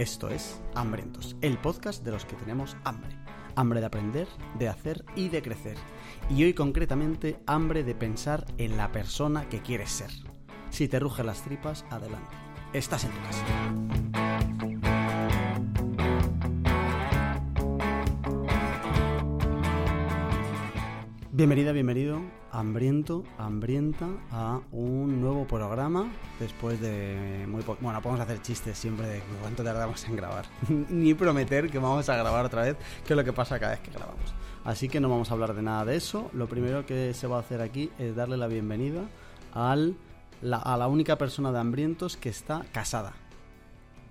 Esto es Hambrientos, el podcast de los que tenemos hambre. Hambre de aprender, de hacer y de crecer. Y hoy concretamente hambre de pensar en la persona que quieres ser. Si te rugen las tripas, adelante. Estás en tu casa. Bienvenida, bienvenido, hambriento, hambrienta, a un nuevo programa después de muy poco... Bueno, podemos hacer chistes siempre de cuánto tardamos en grabar. Ni prometer que vamos a grabar otra vez, que es lo que pasa cada vez que grabamos. Así que no vamos a hablar de nada de eso. Lo primero que se va a hacer aquí es darle la bienvenida al, la- a la única persona de hambrientos que está casada.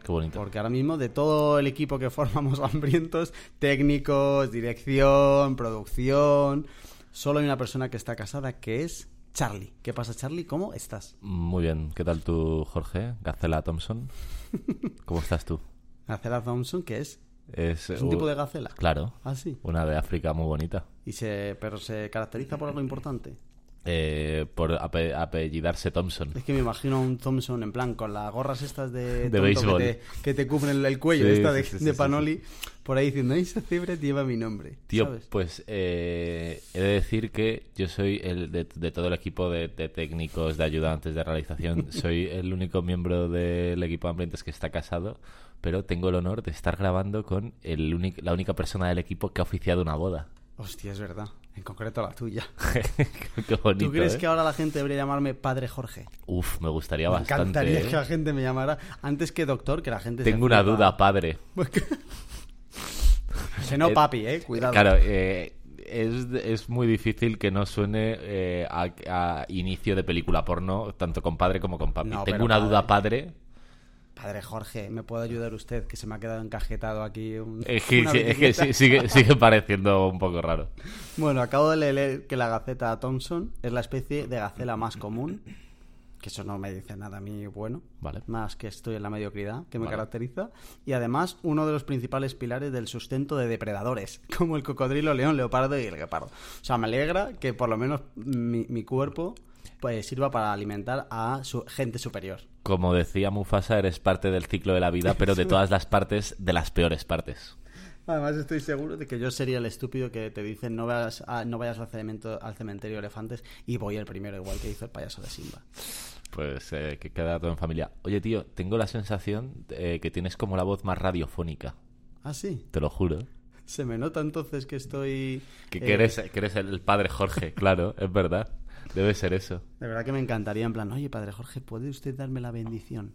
Qué bonito. Porque ahora mismo de todo el equipo que formamos hambrientos, técnicos, dirección, producción, solo hay una persona que está casada que es Charlie. ¿Qué pasa Charlie? ¿Cómo estás? Muy bien. ¿Qué tal tú, Jorge? Gacela Thompson. ¿Cómo estás tú? Gacela Thompson, que es, Es, es un uh, tipo de gacela. Claro. Ah, sí. Una de África muy bonita. Y se, pero se caracteriza por algo importante. Eh, por ape- apellidarse Thompson. Es que me imagino a un Thompson en plan con las gorras estas de, De béisbol. que te, que te cubren el, el cuello, Sí, esta de, sí, sí, de sí, Panoli, por ahí diciendo, esa cebra lleva mi nombre. Tío, ¿sabes? pues eh, he de decir que yo soy el de, de todo el equipo de, técnicos, de ayudantes de realización, soy el único miembro del equipo de ambientes que está casado, pero tengo el honor de estar grabando con el la única persona del equipo que ha oficiado una boda. Hostia, es verdad. En concreto la tuya. Qué bonito. ¿Tú crees ¿eh? que ahora la gente debería llamarme Padre Jorge? Uf, me gustaría Me bastante. encantaría ¿eh? que la gente me llamara antes que doctor, que la gente se Tengo una duda, padre. Que no Eh, papi, eh, cuidado. Claro, eh, es, es muy difícil que no suene eh, a, a inicio de película porno, tanto con padre como con papi. No, Tengo una padre. duda, padre. Padre Jorge, ¿me puede ayudar usted? Que se me ha quedado encajetado aquí un, Es que, una sí, es que bicicleta. sí- sigue, sigue pareciendo un poco raro. Bueno, acabo de leer que la gaceta Thompson es la especie de gacela más común. Que eso no me dice nada a mí bueno. Vale. Más que estoy en la mediocridad que me Vale. caracteriza. Y además, uno de los principales pilares del sustento de depredadores, como el cocodrilo, león, leopardo y el guepardo. O sea, me alegra que por lo menos mi, mi cuerpo pues sirva para alimentar a su gente superior. Como decía Mufasa, eres parte del ciclo de la vida, pero de todas las partes, de las peores partes. Además, estoy seguro de que yo sería el estúpido que te dice no vayas, a- no vayas al, cementerio, al cementerio de elefantes y voy el primero, igual que hizo el payaso de Simba. Pues eh, que queda todo en familia. Oye, tío, tengo la sensación eh, que tienes como la voz más radiofónica. Ah, sí. Te lo juro. Se me nota entonces que estoy... Que, eh, que eres, que eres el padre Jorge, claro, es verdad. Debe ser eso. De verdad que me encantaría, en plan, oye, padre Jorge, ¿puede usted darme la bendición?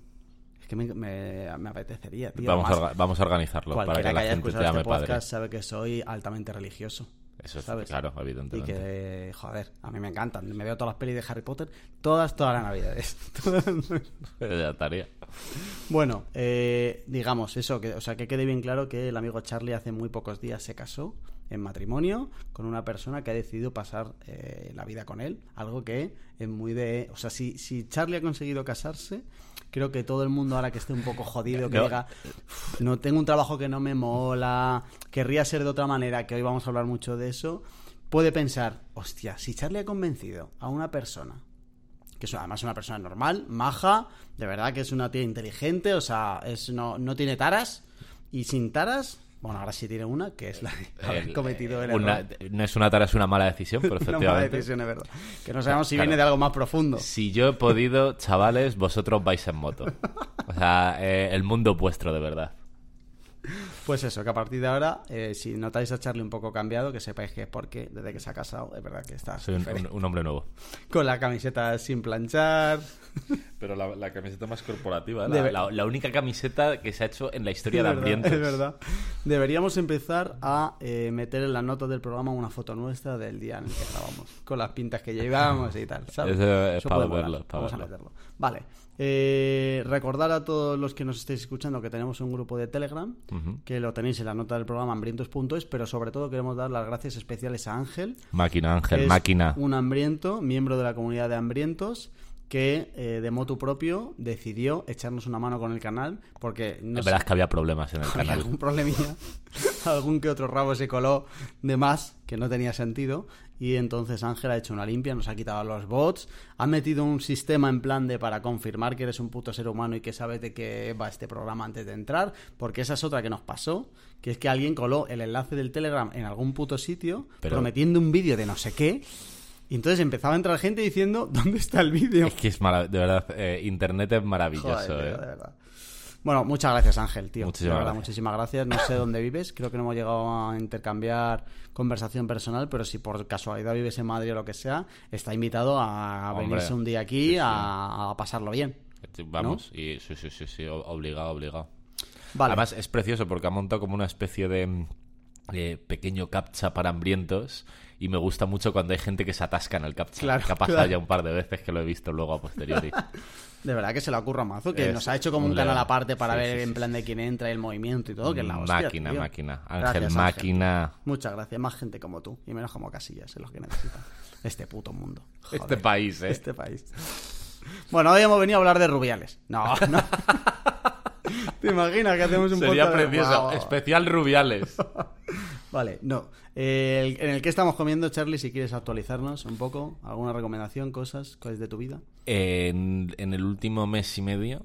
Es que me, me- me apetecería, tío. Vamos a, Además, orga- vamos a organizarlo para cualquiera que la gente te llame este padre. podcast sabe que soy altamente religioso. Eso es ¿sabes? claro, Y evidentemente. que, joder, a mí me encantan. Me veo todas las pelis de Harry Potter, todas, todas las navidades. Ya estaría. Bueno, eh, digamos eso, que, o sea, que quede bien claro que el amigo Charlie hace muy pocos días se casó en matrimonio con una persona que ha decidido pasar eh, la vida con él, algo que es muy de... O sea, si, si Charlie ha conseguido casarse, creo que todo el mundo ahora que esté un poco jodido, que No. diga, "Uf, no tengo un trabajo que no me mola, querría ser de otra manera, que hoy vamos a hablar mucho de eso, puede pensar, hostia, si Charlie ha convencido a una persona que es además una persona normal, maja, de verdad que es una tía inteligente, o sea, es no, no tiene taras, y sin taras, bueno, ahora sí tiene una, que es la de haber El- cometido el una- error. no es una tarea, es una mala decisión, pero Una mala efectivamente. decisión, es verdad. Que no sabemos si Claro. viene de algo más profundo. Si yo he podido, chavales, vosotros vais en moto. O sea, eh, el mundo vuestro, de verdad. Pues eso, que a partir de ahora, eh, si notáis a Charlie un poco cambiado, que sepáis que es porque desde que se ha casado, es verdad que está Soy un, diferente. un- un hombre nuevo. con la camiseta sin planchar. Pero la, camiseta más corporativa, ver- la, la única camiseta que se ha hecho en la historia Es de Ambientes. Es verdad. Deberíamos empezar a eh, meter en las notas del programa una foto nuestra del día en el que grabamos, con las pintas que llevamos y tal, ¿sabes? Eso es para puede molar. verlo, para Vamos a meterlo. Vale. Eh, recordar a todos los que nos estéis escuchando que tenemos un grupo de Telegram, que lo tenéis en la nota del programa hambrientos.es, pero sobre todo queremos dar las gracias especiales a Ángel, Máquina, Ángel, es máquina. Un hambriento, miembro de la comunidad de hambrientos, que eh, de motu propio decidió echarnos una mano con el canal, porque no es verdad que había problemas en el canal. algún problemilla, algún que otro rabo se coló de más que no tenía sentido Y entonces Ángel ha hecho una limpia, nos ha quitado los bots, ha metido un sistema en plan de para confirmar que eres un puto ser humano y que sabes de qué va este programa antes de entrar, porque esa es otra que nos pasó, que es que alguien coló el enlace del Telegram en algún puto sitio, Pero- prometiendo un vídeo de no sé qué, y entonces empezaba a entrar gente diciendo, ¿dónde está el vídeo? Es que es marav- de verdad, eh, Internet es maravilloso, Joder, ¿eh? de verdad. Bueno, muchas gracias Ángel, tío. Muchísimas verdad, gracias. muchísimas gracias. No sé dónde vives, creo que no hemos llegado a intercambiar conversación personal, pero si por casualidad vives en Madrid o lo que sea, está invitado a Hombre, venirse un día aquí sí. A, a pasarlo bien. Vamos, y sí, sí, sí, sí, obligado, obligado. Vale. Además es precioso porque ha montado como una especie de mm, eh, pequeño captcha para hambrientos y me gusta mucho cuando hay gente que se atasca en el captcha. Claro, que ha pasado claro. ya un par de veces que lo he visto luego a posteriori. De verdad que se le ocurra mazo, que Es nos ha hecho como un, canal aparte para Sí, ver sí, en sí, plan de quién entra y el movimiento y todo, que es la hostia, máquina, tío. máquina. Ángel, Gracias, máquina. Muchas gracias. Más gente como tú y menos como Casillas, es lo que necesita este puto mundo. Este país, ¿eh? Este país. Bueno, hoy hemos venido a hablar de Rubiales. No, no. ¿Te imaginas que hacemos un Sería podcast precioso. Especial Rubiales. Vale, no. Eh, en el que estamos comiendo, Charlie, si quieres actualizarnos un poco, alguna recomendación, cosas, cosas de tu vida. En, en el último mes y medio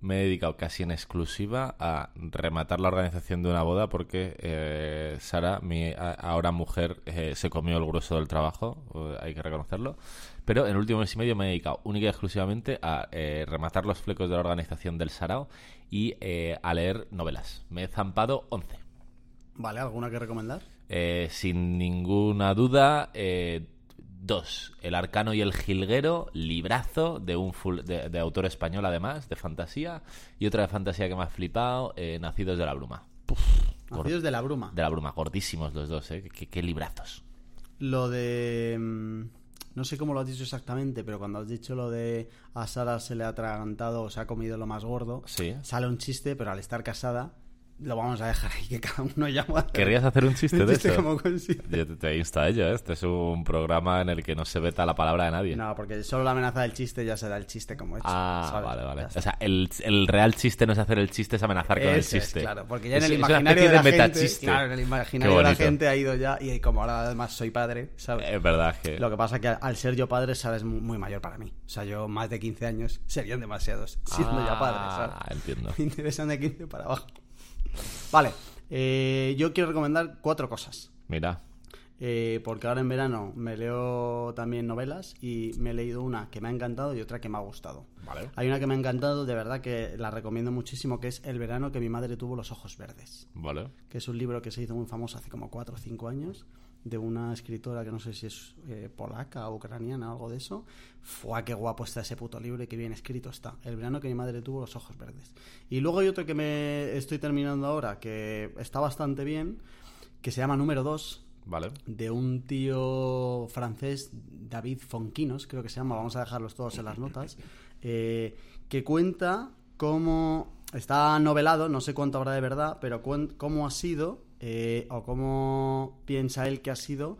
me he dedicado casi en exclusiva a rematar la organización de una boda porque eh, Sara, mi a- ahora mujer, eh, se comió el grueso del trabajo, eh, hay que reconocerlo. Pero en el último mes y medio me he dedicado única y exclusivamente a eh, rematar los flecos de la organización del Sarao y eh, a leer novelas. Me he zampado 11. Vale, ¿alguna que recomendar? Eh, sin ninguna duda, eh, dos. El Arcano y el Jilguero, librazo de un full- de, de autor español además, de fantasía. Y otra de fantasía que me ha flipado, eh, Nacidos de la Bruma. Nacidos de la bruma. De la Bruma, gordísimos los dos, ¿eh? Qué, qué librazos. Lo de... No sé cómo lo has dicho exactamente, pero cuando has dicho lo de a Sara se le ha atragantado o se ha comido lo más gordo, Sí. sale un chiste, pero al estar casada lo vamos a dejar ahí, que cada uno llama. ¿Querrías hacer un chiste Un de chiste eso? como. Yo te, te insto a ello, ¿eh? Este es un programa en el que no se veta la palabra de nadie. No, porque solo la amenaza del chiste ya será el chiste como hecho. Ah, ¿sabes? vale, vale. O sea, el, el real chiste no es hacer el chiste, es amenazar con el Ese es, chiste. claro, porque ya en Es- el es imaginario de la de gente, claro, en el imaginario de la gente ha ido ya y como ahora además soy padre, ¿sabes? Es verdad que... Lo que pasa que al ser yo padre, sabes, muy, muy mayor para mí. O sea, yo más de 15 años serían demasiados siendo ya padre, Ah, ¿sabes? entiendo. Me interesan de 15 para abajo. Vale, eh, yo quiero recomendar cuatro cosas. Mira, Eh, porque ahora en verano me leo también novelas y me he leído una que me ha encantado y otra que me ha gustado. Vale. Hay una que me ha encantado, de verdad que la recomiendo muchísimo, que es El verano que mi madre tuvo los ojos verdes, vale. que es un libro que se hizo muy famoso hace como 4 o 5 años, de una escritora que no sé si es eh, polaca o ucraniana, algo de eso. Fue qué guapo está ese puto libro y qué bien escrito está. El verano que mi madre tuvo los ojos verdes. Y luego hay otro que me estoy terminando ahora, que está bastante bien, que se llama Número 2, Vale. de un tío francés, David Fonquinos, creo que se llama, vamos a dejarlos todos en las notas, eh, que cuenta cómo está novelado, no sé cuánto habrá de verdad, pero cómo ha sido, eh, o cómo piensa él que ha sido,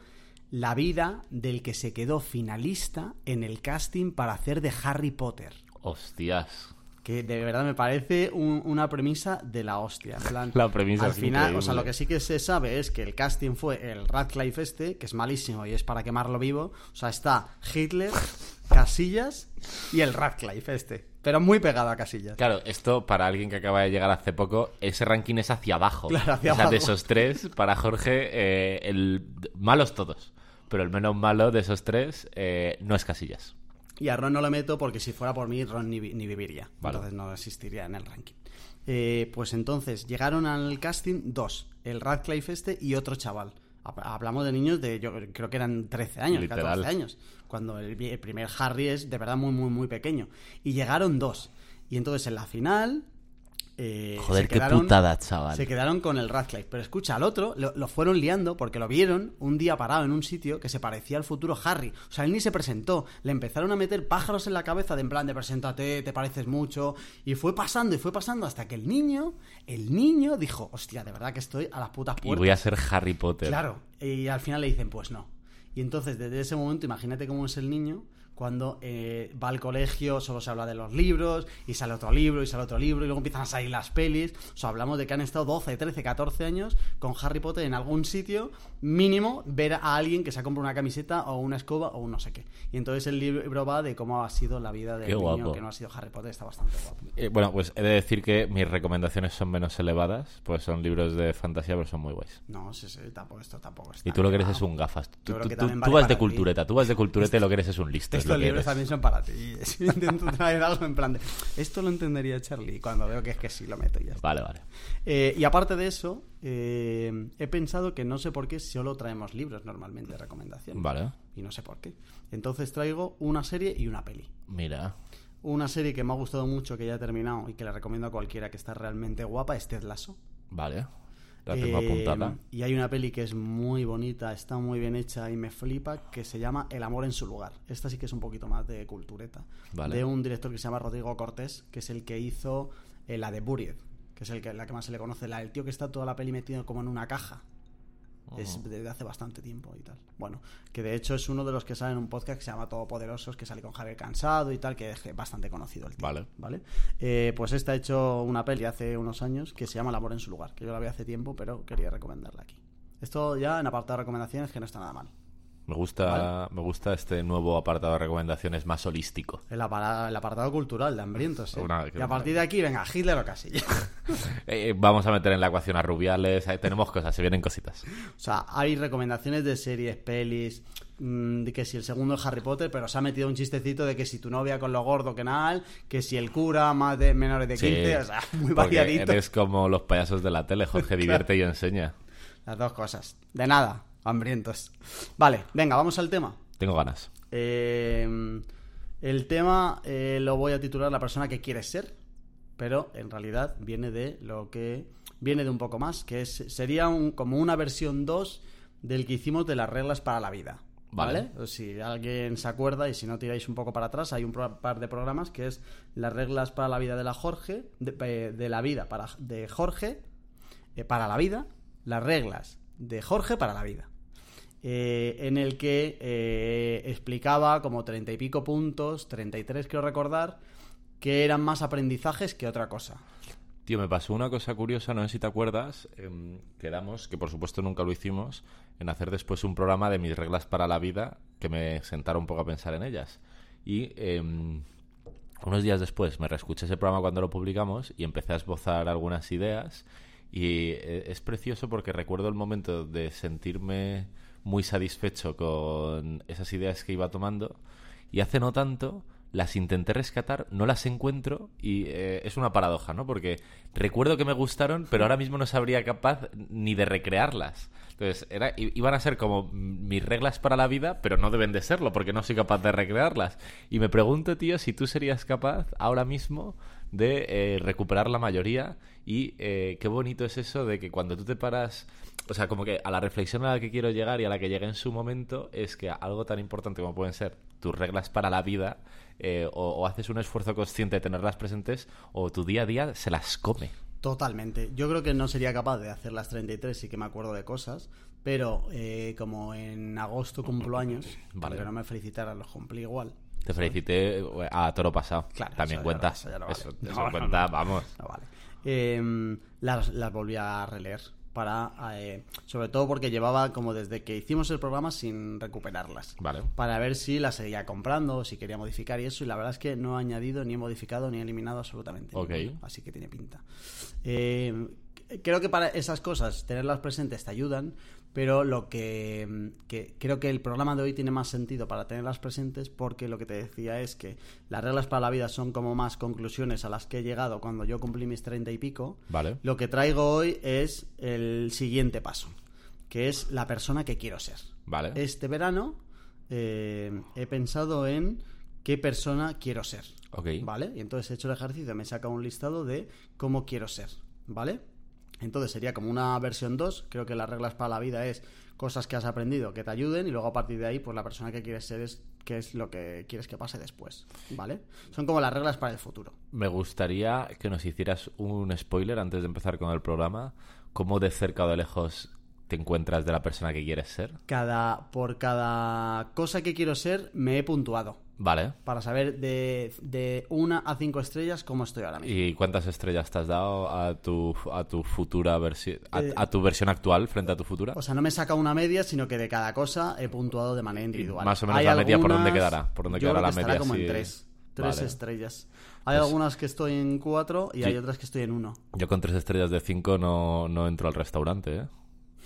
la vida del que se quedó finalista en el casting para hacer de Harry Potter. Hostias. Que de verdad me parece un- una premisa de la hostia. en plan, La premisa Al es final, o sea, lo que sí que se sabe es que el casting fue el Radcliffe este, que es malísimo y es para quemarlo vivo. O sea, está Hitler, Casillas y el Radcliffe este. Pero muy pegado a Casillas. Claro, esto para alguien que acaba de llegar hace poco, ese ranking es hacia abajo. Claro, hacia o sea, de esos tres, para Jorge, eh, el malos todos. Pero el menos malo de esos tres eh, no es Casillas. Y a Ron no lo meto porque si fuera por mí, Ron ni, ni viviría. Vale. Entonces no existiría en el ranking. Eh, pues entonces, llegaron al casting dos. El Radcliffe este y otro chaval. Hab- Hablamos de niños de, yo creo que eran 13 años, Literal. 14 años. Cuando el primer Harry es de verdad muy, muy, muy pequeño. Y llegaron dos. Y entonces en la final... eh, Joder, se qué quedaron- putada, chaval. Se quedaron con el Radcliffe. Pero escucha, al otro lo, lo fueron liando porque lo vieron un día parado en un sitio que se parecía al futuro Harry. O sea, él ni se presentó. Le empezaron a meter pájaros en la cabeza de en plan de preséntate, te pareces mucho. Y fue pasando y fue pasando hasta que el niño, el niño dijo, hostia, de verdad que estoy a las putas Y puertas. voy a ser Harry Potter. Claro, y al final le dicen, pues no. Y entonces, desde ese momento, imagínate cómo es el niño, cuando eh, va al colegio, solo se habla de los libros, y sale otro libro, y sale otro libro, y luego empiezan a salir las pelis. O sea, hablamos de que han estado 12, 13, 14 años con Harry Potter en algún sitio, mínimo ver a alguien que se ha comprado una camiseta o una escoba o un no sé qué. Y entonces el libro va de cómo ha sido la vida del niño que no ha sido Harry Potter, está bastante guapo. Eh, bueno, pues he de decir que mis recomendaciones son menos elevadas, pues son libros de fantasía, pero son muy guays. No, sí, sí, tampoco, esto tampoco está. Y tú lo que eres es un gafas. Tú, vas de ti. cultureta, tú vas de cultureta y lo que eres es un listo. es lo Estos libros eres. también son para ti. Si intento traer algo en plan de. Esto lo entendería Charlie. Cuando veo que es que sí, lo meto y ya está. Vale, vale. Eh, y aparte de eso, eh, he pensado que no sé por qué solo traemos libros normalmente de recomendación. Vale. Y no sé por qué. Entonces traigo una serie y una peli. Mira. Una serie que me ha gustado mucho, que ya he terminado y que le recomiendo a cualquiera que está realmente guapa, es Ted Lasso. Vale. La tengo Eh, apuntada. Y hay una peli que es muy bonita, está muy bien hecha y me flipa, que se llama El amor en su lugar. Esta sí que es un poquito más de cultureta. Vale. De un director que se llama Rodrigo Cortés, que es el que hizo eh, la de Buried, que es el que, la que más se le conoce. La, el tío que está toda la peli metido como en una caja. Es desde hace bastante tiempo y tal. Bueno, que de hecho es uno de los que sale en un podcast que se llama Todopoderosos, que sale con Javier Cansado y tal, que es bastante conocido el tío. Vale. ¿Vale? Eh, pues este ha hecho una peli hace unos años que se llama El amor en su lugar, que yo la vi hace tiempo, pero quería recomendarla aquí. Esto ya en apartado de recomendaciones que no está nada mal. Me gusta, me gusta este nuevo apartado de recomendaciones más holístico. El, apartado cultural de hambrientos. ¿eh? Una- y a partir de aquí, venga, Hitler o casi. Eh, vamos a meter en la ecuación a Rubiales. ahí tenemos cosas, se vienen cositas. o sea, hay recomendaciones de series, pelis, mm, de que si el segundo es Harry Potter, pero se ha metido un chistecito de que si tu novia con lo gordo que nada, que si el cura más de menores de 15, o sea, muy variadito. eres como los payasos de la tele, Jorge divierte y enseña. Las dos cosas. De nada, hambrientos. Vale, venga, vamos al tema. Tengo ganas. Eh, el tema eh, lo voy a titular La persona que quieres ser, pero en realidad viene de lo que viene de un poco más, que es sería un, como una versión 2 del que hicimos de las reglas para la vida. ¿Vale? Vale. Si alguien se acuerda y si no tiráis un poco para atrás, hay un par de programas que es las reglas para la vida de la Jorge, de, eh, de la vida para de Jorge eh, para la vida, las reglas de Jorge para la vida eh, en el que eh, explicaba como treinta y pico puntos, 33 quiero recordar, que eran más aprendizajes que otra cosa. Tío, me pasó una cosa curiosa, no sé si te acuerdas. em, quedamos, que por supuesto nunca lo hicimos, en hacer después un programa de mis reglas para la vida que me sentara un poco a pensar en ellas. Y em, unos días después me reescuché ese programa cuando lo publicamos y empecé a esbozar algunas ideas. Y eh, es precioso porque recuerdo el momento de sentirme muy satisfecho con esas ideas que iba tomando. Y hace no tanto las intenté rescatar, no las encuentro y eh, es una paradoja, ¿no? Porque recuerdo que me gustaron, pero ahora mismo no sabría capaz ni de recrearlas. Entonces, era, iban a ser como mis reglas para la vida, pero no deben de serlo porque no soy capaz de recrearlas. Y me pregunto, tío, si tú serías capaz ahora mismo de eh, recuperar la mayoría y eh, qué bonito es eso de que cuando tú te paras, o sea, como que a la reflexión a la que quiero llegar y a la que llegué en su momento es que algo tan importante como pueden ser tus reglas para la vida eh, o, o haces un esfuerzo consciente de tenerlas presentes o tu día a día se las come. Totalmente. Yo creo que no sería capaz de hacer las 33, sí que me acuerdo de cosas, pero eh, como en agosto cumplo años, Vale. aunque no me felicitaran, los cumplí igual. Te felicité eh, a toro pasado. Claro, También eso ya cuenta. no- eso ya no vale. Eso, No, eso no, cuenta, vamos. No vale. Eh, las, las volví a releer para eh, sobre todo porque llevaba como desde que hicimos el programa sin recuperarlas Vale. para ver si las seguía comprando si quería modificar y eso y la verdad es que no he añadido ni he modificado ni he eliminado absolutamente Ok. así que tiene pinta Eh, creo que para esas cosas tenerlas presentes te ayudan pero lo que, que creo que el programa de hoy tiene más sentido para tenerlas presentes porque lo que te decía es que las reglas para la vida son como más conclusiones a las que he llegado cuando yo cumplí mis treinta y pico Vale. lo que traigo hoy es el siguiente paso, que es la persona que quiero ser. Vale. Este verano eh, he pensado en qué persona quiero ser. Ok. ¿Vale? Y entonces he hecho el ejercicio, me he sacado un listado de cómo quiero ser. ¿Vale? Entonces sería como una versión 2. Creo que las reglas para la vida es cosas que has aprendido que te ayuden y luego a partir de ahí, pues la persona que quieres ser es qué es lo que quieres que pase después. ¿Vale? Son como las reglas para el futuro. Me gustaría que nos hicieras un spoiler antes de empezar con el programa. ¿Cómo de cerca o de lejos te encuentras de la persona que quieres ser? cada por cada cosa que quiero ser me he puntuado Vale. Para saber de, de una a cinco estrellas cómo estoy ahora mismo. ¿Y cuántas estrellas te has dado a tu, a tu futura versión, a, Eh, a tu versión actual frente a tu futura? O sea, no me saca una media, sino que de cada cosa he puntuado de manera individual. más o menos Hay la media, ¿por dónde quedará? ¿Por dónde yo quedará creo la que media? como Sí. en tres. Tres Vale. estrellas. Hay Pues- algunas que estoy en cuatro y Sí. hay otras que estoy en uno. Yo con tres estrellas de cinco no, no entro al restaurante, ¿eh?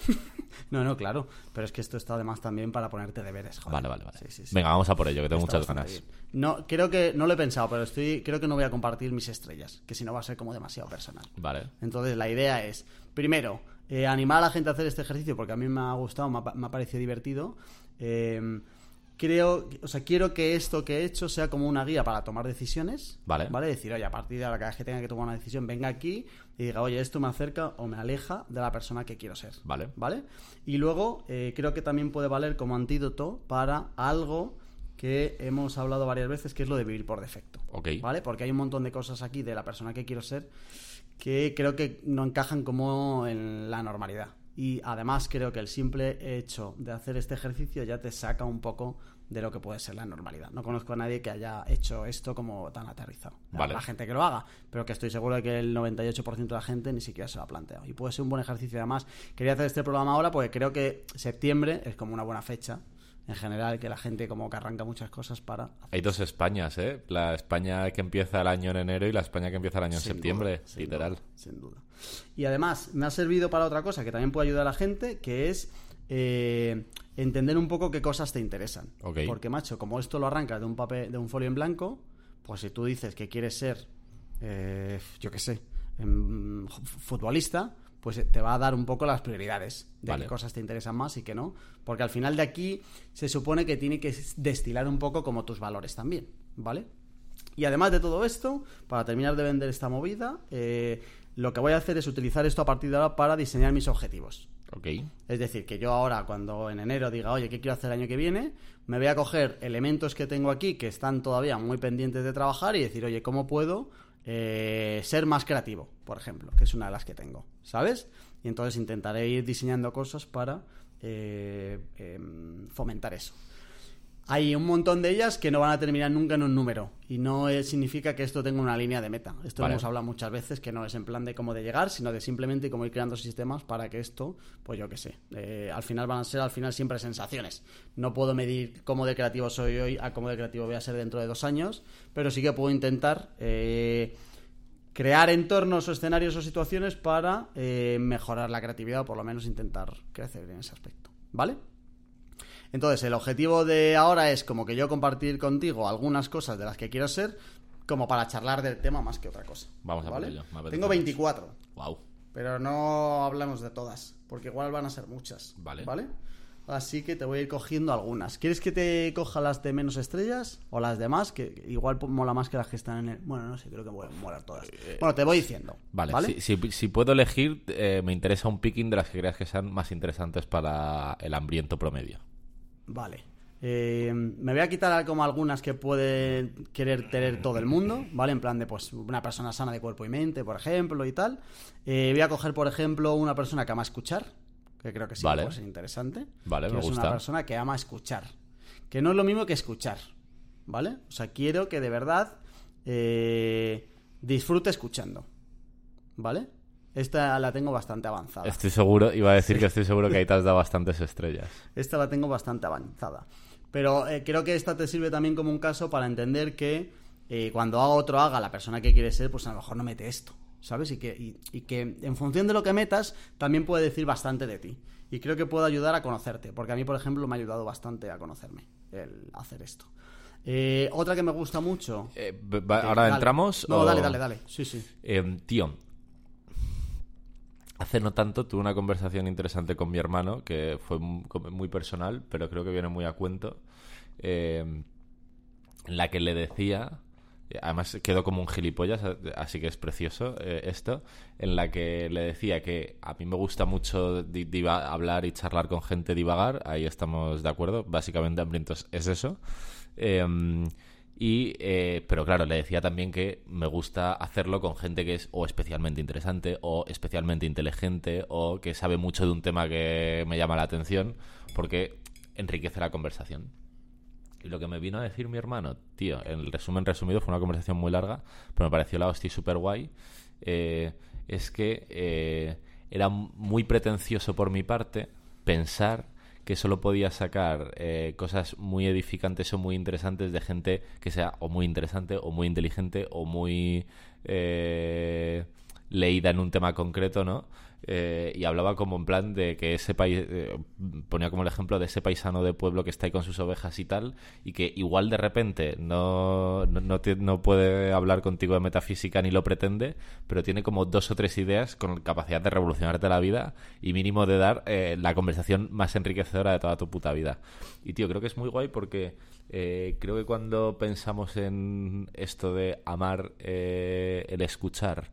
No, no, claro. Pero es que esto está además también para ponerte deberes, joder. Vale, vale, vale. Sí, sí, sí. Venga, vamos a por ello, que tengo Está muchas ganas. bien. No, creo que no lo he pensado, pero estoy, creo que no voy a compartir mis estrellas, que si no va a ser como demasiado personal. Vale. Entonces la idea es, primero, eh, animar a la gente a hacer este ejercicio porque a mí me ha gustado, me ha, me ha parecido divertido. Eh, creo, o sea, quiero que esto que he hecho sea como una guía para tomar decisiones. Vale. Vale, decir, oye, a partir de ahora cada vez que tenga que tomar una decisión, venga aquí y diga, oye, esto me acerca o me aleja de la persona que quiero ser. Vale. ¿Vale? Y luego eh, creo que también puede valer como antídoto para algo que hemos hablado varias veces, que es lo de vivir por defecto. Ok. ¿Vale? Porque hay un montón de cosas aquí de la persona que quiero ser que creo que no encajan como en la normalidad. Y además creo que el simple hecho de hacer este ejercicio ya te saca un poco de lo que puede ser la normalidad. No conozco a nadie que haya hecho esto como tan aterrizado. Vale. La gente que lo haga, pero que estoy seguro de que el 98% de la gente ni siquiera se lo ha planteado. Y puede ser un buen ejercicio. Además, quería hacer este programa ahora porque creo que septiembre es como una buena fecha en general, que la gente como que arranca muchas cosas para... Hay dos Españas, ¿eh? La España que empieza el año en enero y la España que empieza el año en Sin septiembre, duda, sin literal. duda, sin duda. Y además, me ha servido para otra cosa que también puede ayudar a la gente, que es eh, entender un poco qué cosas te interesan. Ok. Porque, macho, como esto lo arrancas de un papel, de un folio en blanco, pues si tú dices que quieres ser, eh, yo qué sé, em, futbolista, pues te va a dar un poco las prioridades de Vale. qué cosas te interesan más y qué no. Porque al final de aquí se supone que tiene que destilar un poco como tus valores también, ¿vale? Y además de todo esto, para terminar de vender esta movida, eh, lo que voy a hacer es utilizar esto a partir de ahora para diseñar mis objetivos. Ok. Es decir, que yo ahora, cuando en enero diga, oye, ¿qué quiero hacer el año que viene? Me voy a coger elementos que tengo aquí que están todavía muy pendientes de trabajar y decir, oye, ¿cómo puedo eh, ser más creativo? Por ejemplo, que es una de las que tengo, ¿sabes? Y entonces intentaré ir diseñando cosas para eh, em, fomentar eso. Hay un montón de ellas que no van a terminar nunca en un número y no eh, significa que esto tenga una línea de meta. Esto Vale. hemos hablado muchas veces que no es en plan de cómo de llegar, sino de simplemente cómo ir creando sistemas para que esto, pues yo qué sé, eh, al final van a ser al final siempre sensaciones. No puedo medir cómo de creativo soy hoy a cómo de creativo voy a ser dentro de dos años, pero sí que puedo intentar eh, crear entornos o escenarios o situaciones para eh, mejorar la creatividad o por lo menos intentar crecer en ese aspecto. ¿Vale? Entonces, el objetivo de ahora es como que yo compartir contigo algunas cosas de las que quiero ser, como para charlar del tema más que otra cosa. Vamos a por ¿vale? ello, me Tengo mucho. 24, Wow. pero no hablamos de todas, porque igual van a ser muchas. Vale. ¿Vale? Así que te voy a ir cogiendo algunas. ¿Quieres que te coja las de menos estrellas o las de más? Que igual mola más que las que están en el... Bueno, no sé, creo que voy a molar todas. Bueno, te voy diciendo. Eh, Vale, ¿vale? Si, si- si puedo elegir, eh, me interesa un picking de las que creas que sean más interesantes para el hambriento promedio. Vale. Eh, me voy a quitar como algunas que puede querer tener todo el mundo, ¿vale? En plan de, pues, una persona sana de cuerpo y mente, por ejemplo, y tal. Eh, voy a coger, por ejemplo, una persona que ama escuchar, que creo que sí Vale. puede ser interesante. Vale, que me es gusta. una persona que ama escuchar. Que no es lo mismo que escuchar, ¿vale? O sea, quiero que de verdad eh, disfrute escuchando, ¿vale? Esta la tengo bastante avanzada. Estoy seguro, iba a decir que estoy seguro que ahí te has dado bastantes estrellas. Esta la tengo bastante avanzada. Pero eh, creo que esta te sirve también como un caso para entender que eh, cuando haga otro haga la persona que quiere ser, pues a lo mejor no mete esto, ¿sabes? Y que, y, y que en función de lo que metas, también puede decir bastante de ti. Y creo que puede ayudar a conocerte, porque a mí, por ejemplo, me ha ayudado bastante a conocerme el hacer esto. Eh, otra que me gusta mucho. Eh, ¿Ahora entramos? No, o- dale, dale, dale. Sí, sí. Tío, hace no tanto tuve una conversación interesante con mi hermano que fue muy personal, pero creo que viene muy a cuento, eh, en la que le decía, eh, además quedó como un gilipollas, así que es precioso eh, esto, en la que le decía que a mí me gusta mucho hablar y charlar con gente, divagar, ahí estamos de acuerdo, básicamente Hambrientos es eso. Em, y, eh, pero claro, le decía también que me gusta hacerlo con gente que es o especialmente interesante o especialmente inteligente o que sabe mucho de un tema que me llama la atención porque enriquece la conversación. Y lo que me vino a decir mi hermano, tío, el resumen resumido fue una conversación muy larga, pero me pareció la hostia súper guay, eh, es que eh, era muy pretencioso por mi parte pensar que solo podía sacar eh, cosas muy edificantes o muy interesantes de gente que sea o muy interesante o muy inteligente o muy eh, leída en un tema concreto, ¿no? Eh, y hablaba como en plan de que ese país, eh, ponía como el ejemplo de ese paisano de pueblo que está ahí con sus ovejas y tal, y que igual de repente no, no, no, puede hablar contigo de metafísica ni lo pretende, pero tiene como dos o tres ideas con capacidad de revolucionarte la vida y mínimo de dar eh, la conversación más enriquecedora de toda tu puta vida. Y tío, creo que es muy guay porque creo que cuando pensamos en esto de amar el escuchar,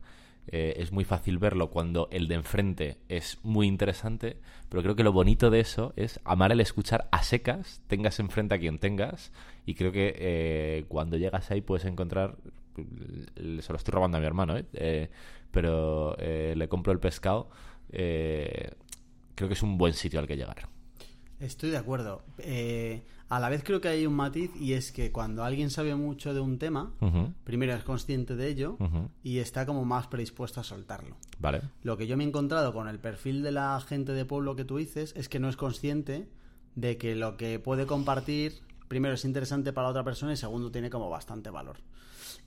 eh, es muy fácil verlo cuando el de enfrente es muy interesante, pero creo que lo bonito de eso es amar el escuchar a secas, tengas enfrente a quien tengas, y creo que eh, cuando llegas ahí puedes encontrar, se lo estoy robando a mi hermano, ¿eh? Eh, pero le compro el pescado, creo que es un buen sitio al que llegar. Estoy de acuerdo. A la vez creo que hay un matiz y es que cuando alguien sabe mucho de un tema, primero es consciente de ello y está como más predispuesto a soltarlo. Vale, Lo que yo me he encontrado con el perfil de la gente de pueblo que tú dices es que no es consciente de que lo que puede compartir, primero es interesante para otra persona y segundo tiene como bastante valor.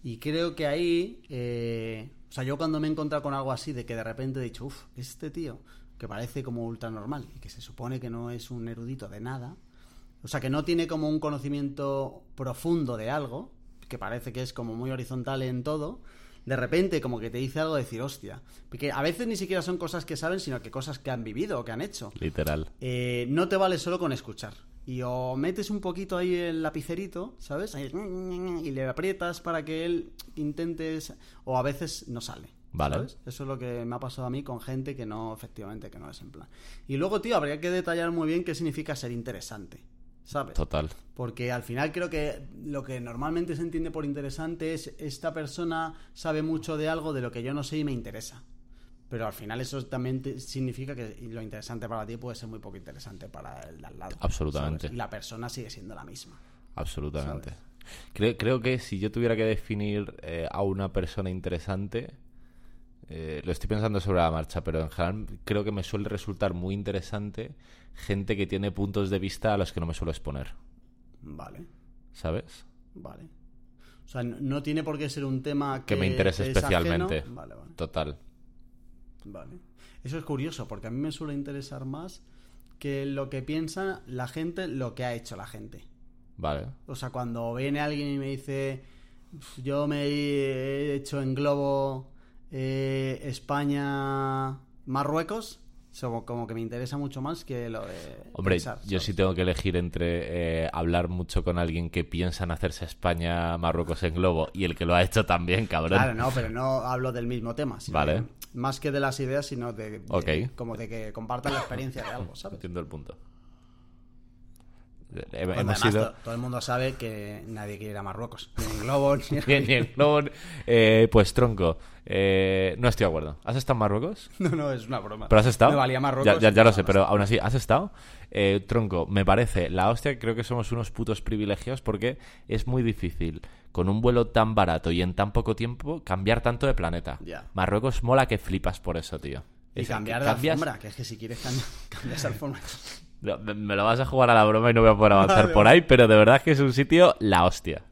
Y creo que ahí, eh, o sea, yo cuando me he encontrado con algo así, de que de repente he dicho, uff, este tío, que parece como ultra normal y que se supone que no es un erudito de nada, o sea, que no tiene como un conocimiento profundo de algo, que parece que es como muy horizontal en todo, de repente como que te dice algo de decir, hostia, porque a veces ni siquiera son cosas que saben, sino que cosas que han vivido o que han hecho. literal. Eh, no te vale solo con escuchar. Y o metes un poquito ahí el lapicerito, ¿sabes? Ahí, y le aprietas para que él intentes... O a veces no sale. Vale. ¿sabes? Eso es lo que me ha pasado a mí con gente que no, efectivamente, que no es en plan. Y luego, tío, habría que detallar muy bien qué significa ser interesante. ¿Sabes? Total. Porque al final creo que lo que normalmente se entiende por interesante es esta persona sabe mucho de algo de lo que yo no sé y me interesa. Pero al final eso también te- significa que lo interesante para ti puede ser muy poco interesante para el de al lado. Absolutamente. ¿sabes? Y la persona sigue siendo la misma. Absolutamente. Creo, creo que si yo tuviera que definir eh, a una persona interesante, eh, lo estoy pensando sobre la marcha, pero en general creo que me suele resultar muy interesante gente que tiene puntos de vista a los que no me suelo exponer, Vale, ¿sabes? vale. O sea, no, tiene por qué ser un tema que, Que me interese ajeno. especialmente. Vale, vale. Total. Vale. Eso es curioso, porque a mí me suele interesar más que lo que piensa la gente, lo que ha hecho la gente. Vale. O sea, cuando viene alguien y me dice, "Uf, yo me he hecho en globo eh, España, Marruecos, como que me interesa mucho más que lo de... Hombre, pensar, yo sí tengo que elegir entre eh, hablar mucho con alguien que piensa en hacerse España, Marruecos en globo y el que lo ha hecho también, cabrón. Claro, no, pero no hablo del mismo tema. sino Vale. más que de las ideas, sino de, de- Ok. como de que compartan la experiencia de algo, ¿sabes? Entiendo el punto. Eh, Hemos además ido... to- todo el mundo sabe que nadie quiere ir a Marruecos, ni en globo, ni Bien, bien. No, eh, pues tronco, eh, no estoy de acuerdo. ¿Has estado en Marruecos? No, no, es una broma. ¿Pero has estado? Me valía Marruecos. Ya, ya- ya no, lo sé, pero aún así, ¿has estado? Eh, tronco, me parece la hostia, creo que somos unos putos privilegiados porque es muy difícil con un vuelo tan barato y en tan poco tiempo cambiar tanto de planeta. Marruecos mola que flipas por eso, tío. Y Es cambiar de alfombra, que es que si quieres cambiar, cambias alfombra. Me, lo vas a jugar a la broma y no voy a poder avanzar Vale, por ahí, pero de verdad que es un sitio la hostia.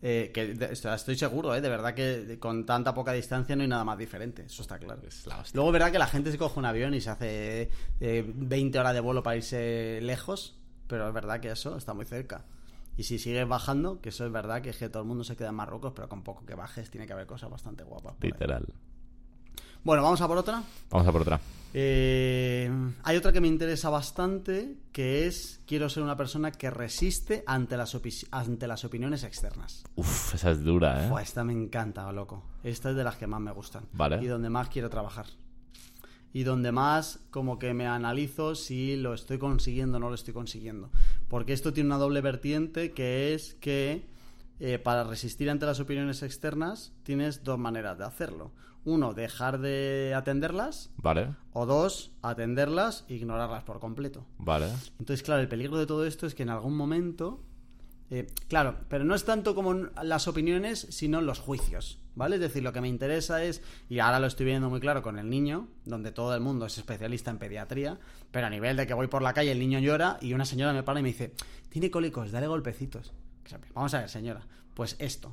Eh, que de- estoy seguro, ¿eh? De verdad que con tanta poca distancia no hay nada más diferente. Eso está claro. Es la hostia. Luego, verdad que la gente se coge un avión y se hace eh, 20 horas de vuelo para irse lejos, pero es verdad que eso está muy cerca. Y si sigues bajando, que eso es verdad que es que todo el mundo se queda en Marruecos, pero con poco que bajes tiene que haber cosas bastante guapas. ahí. Bueno, vamos a por otra. Vamos a por otra. Eh, hay otra que me interesa bastante, que es quiero ser una persona que resiste ante las, opi- ante las opiniones externas. Uf, esa es dura, ¿eh? Esta me encanta, loco. Esta es de las que más me gustan. Vale. Y donde más quiero trabajar. Y donde más como que me analizo si lo estoy consiguiendo o no lo estoy consiguiendo. Porque esto tiene una doble vertiente que es que eh, para resistir ante las opiniones externas tienes dos maneras de hacerlo. Uno, dejar de atenderlas. Vale, O dos, atenderlas e ignorarlas por completo. vale. Entonces, claro, el peligro de todo esto es que en algún momento Eh, claro, pero no es tanto como las opiniones, sino los juicios, ¿vale? Es decir, lo que me interesa es, y ahora lo estoy viendo muy claro con el niño, donde todo el mundo es especialista en pediatría, pero a nivel de que voy por la calle, el niño llora y una señora me para y me dice, tiene cólicos, dale golpecitos. Vamos a ver, señora, pues esto.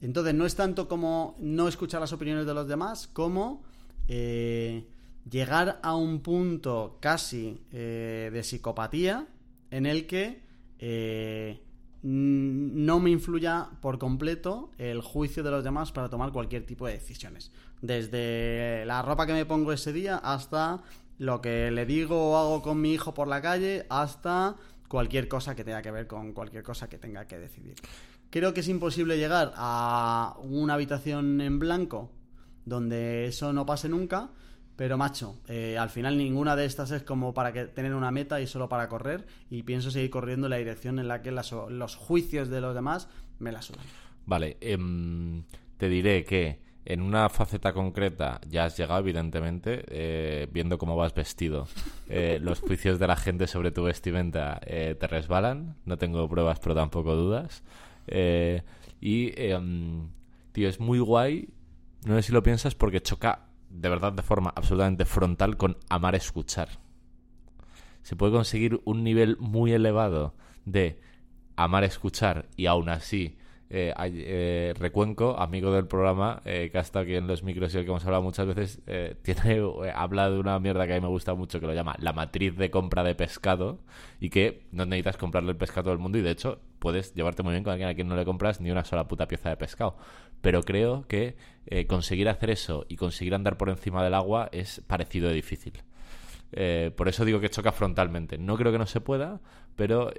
Entonces, no es tanto como no escuchar las opiniones de los demás, como eh, llegar a un punto casi eh, de psicopatía en el que no me influya por completo el juicio de los demás para tomar cualquier tipo de decisiones. Desde la ropa que me pongo ese día hasta lo que le digo o hago con mi hijo por la calle hasta cualquier cosa que tenga que ver con cualquier cosa que tenga que decidir. Creo que es imposible llegar a una habitación en blanco donde eso no pase nunca, pero macho, eh, al final ninguna de estas es como para que, tener una meta y solo para correr. Y pienso seguir corriendo en la dirección en la que los juicios de los demás me la sudan. Vale, em, te diré que en una faceta concreta ya has llegado, evidentemente, eh, viendo cómo vas vestido. Eh, los juicios de la gente sobre tu vestimenta te resbalan. No tengo pruebas, pero tampoco dudas. Y, em, tío, es muy guay. No sé si lo piensas porque choca de verdad de forma absolutamente frontal con amar escuchar. Se puede conseguir un nivel muy elevado de amar escuchar y aún así eh, eh, Recuenco, amigo del programa, eh, que ha estado aquí en los micros y el que hemos hablado muchas veces, tiene habla de una mierda que a mí me gusta mucho que lo llama la matriz de compra de pescado y que no necesitas comprarle el pescado a todo el mundo y de hecho puedes llevarte muy bien con alguien a quien no le compras ni una sola puta pieza de pescado. Pero creo que conseguir hacer eso y conseguir andar por encima del agua es parecido de difícil. por eso digo que choca frontalmente. No creo que no se pueda, pero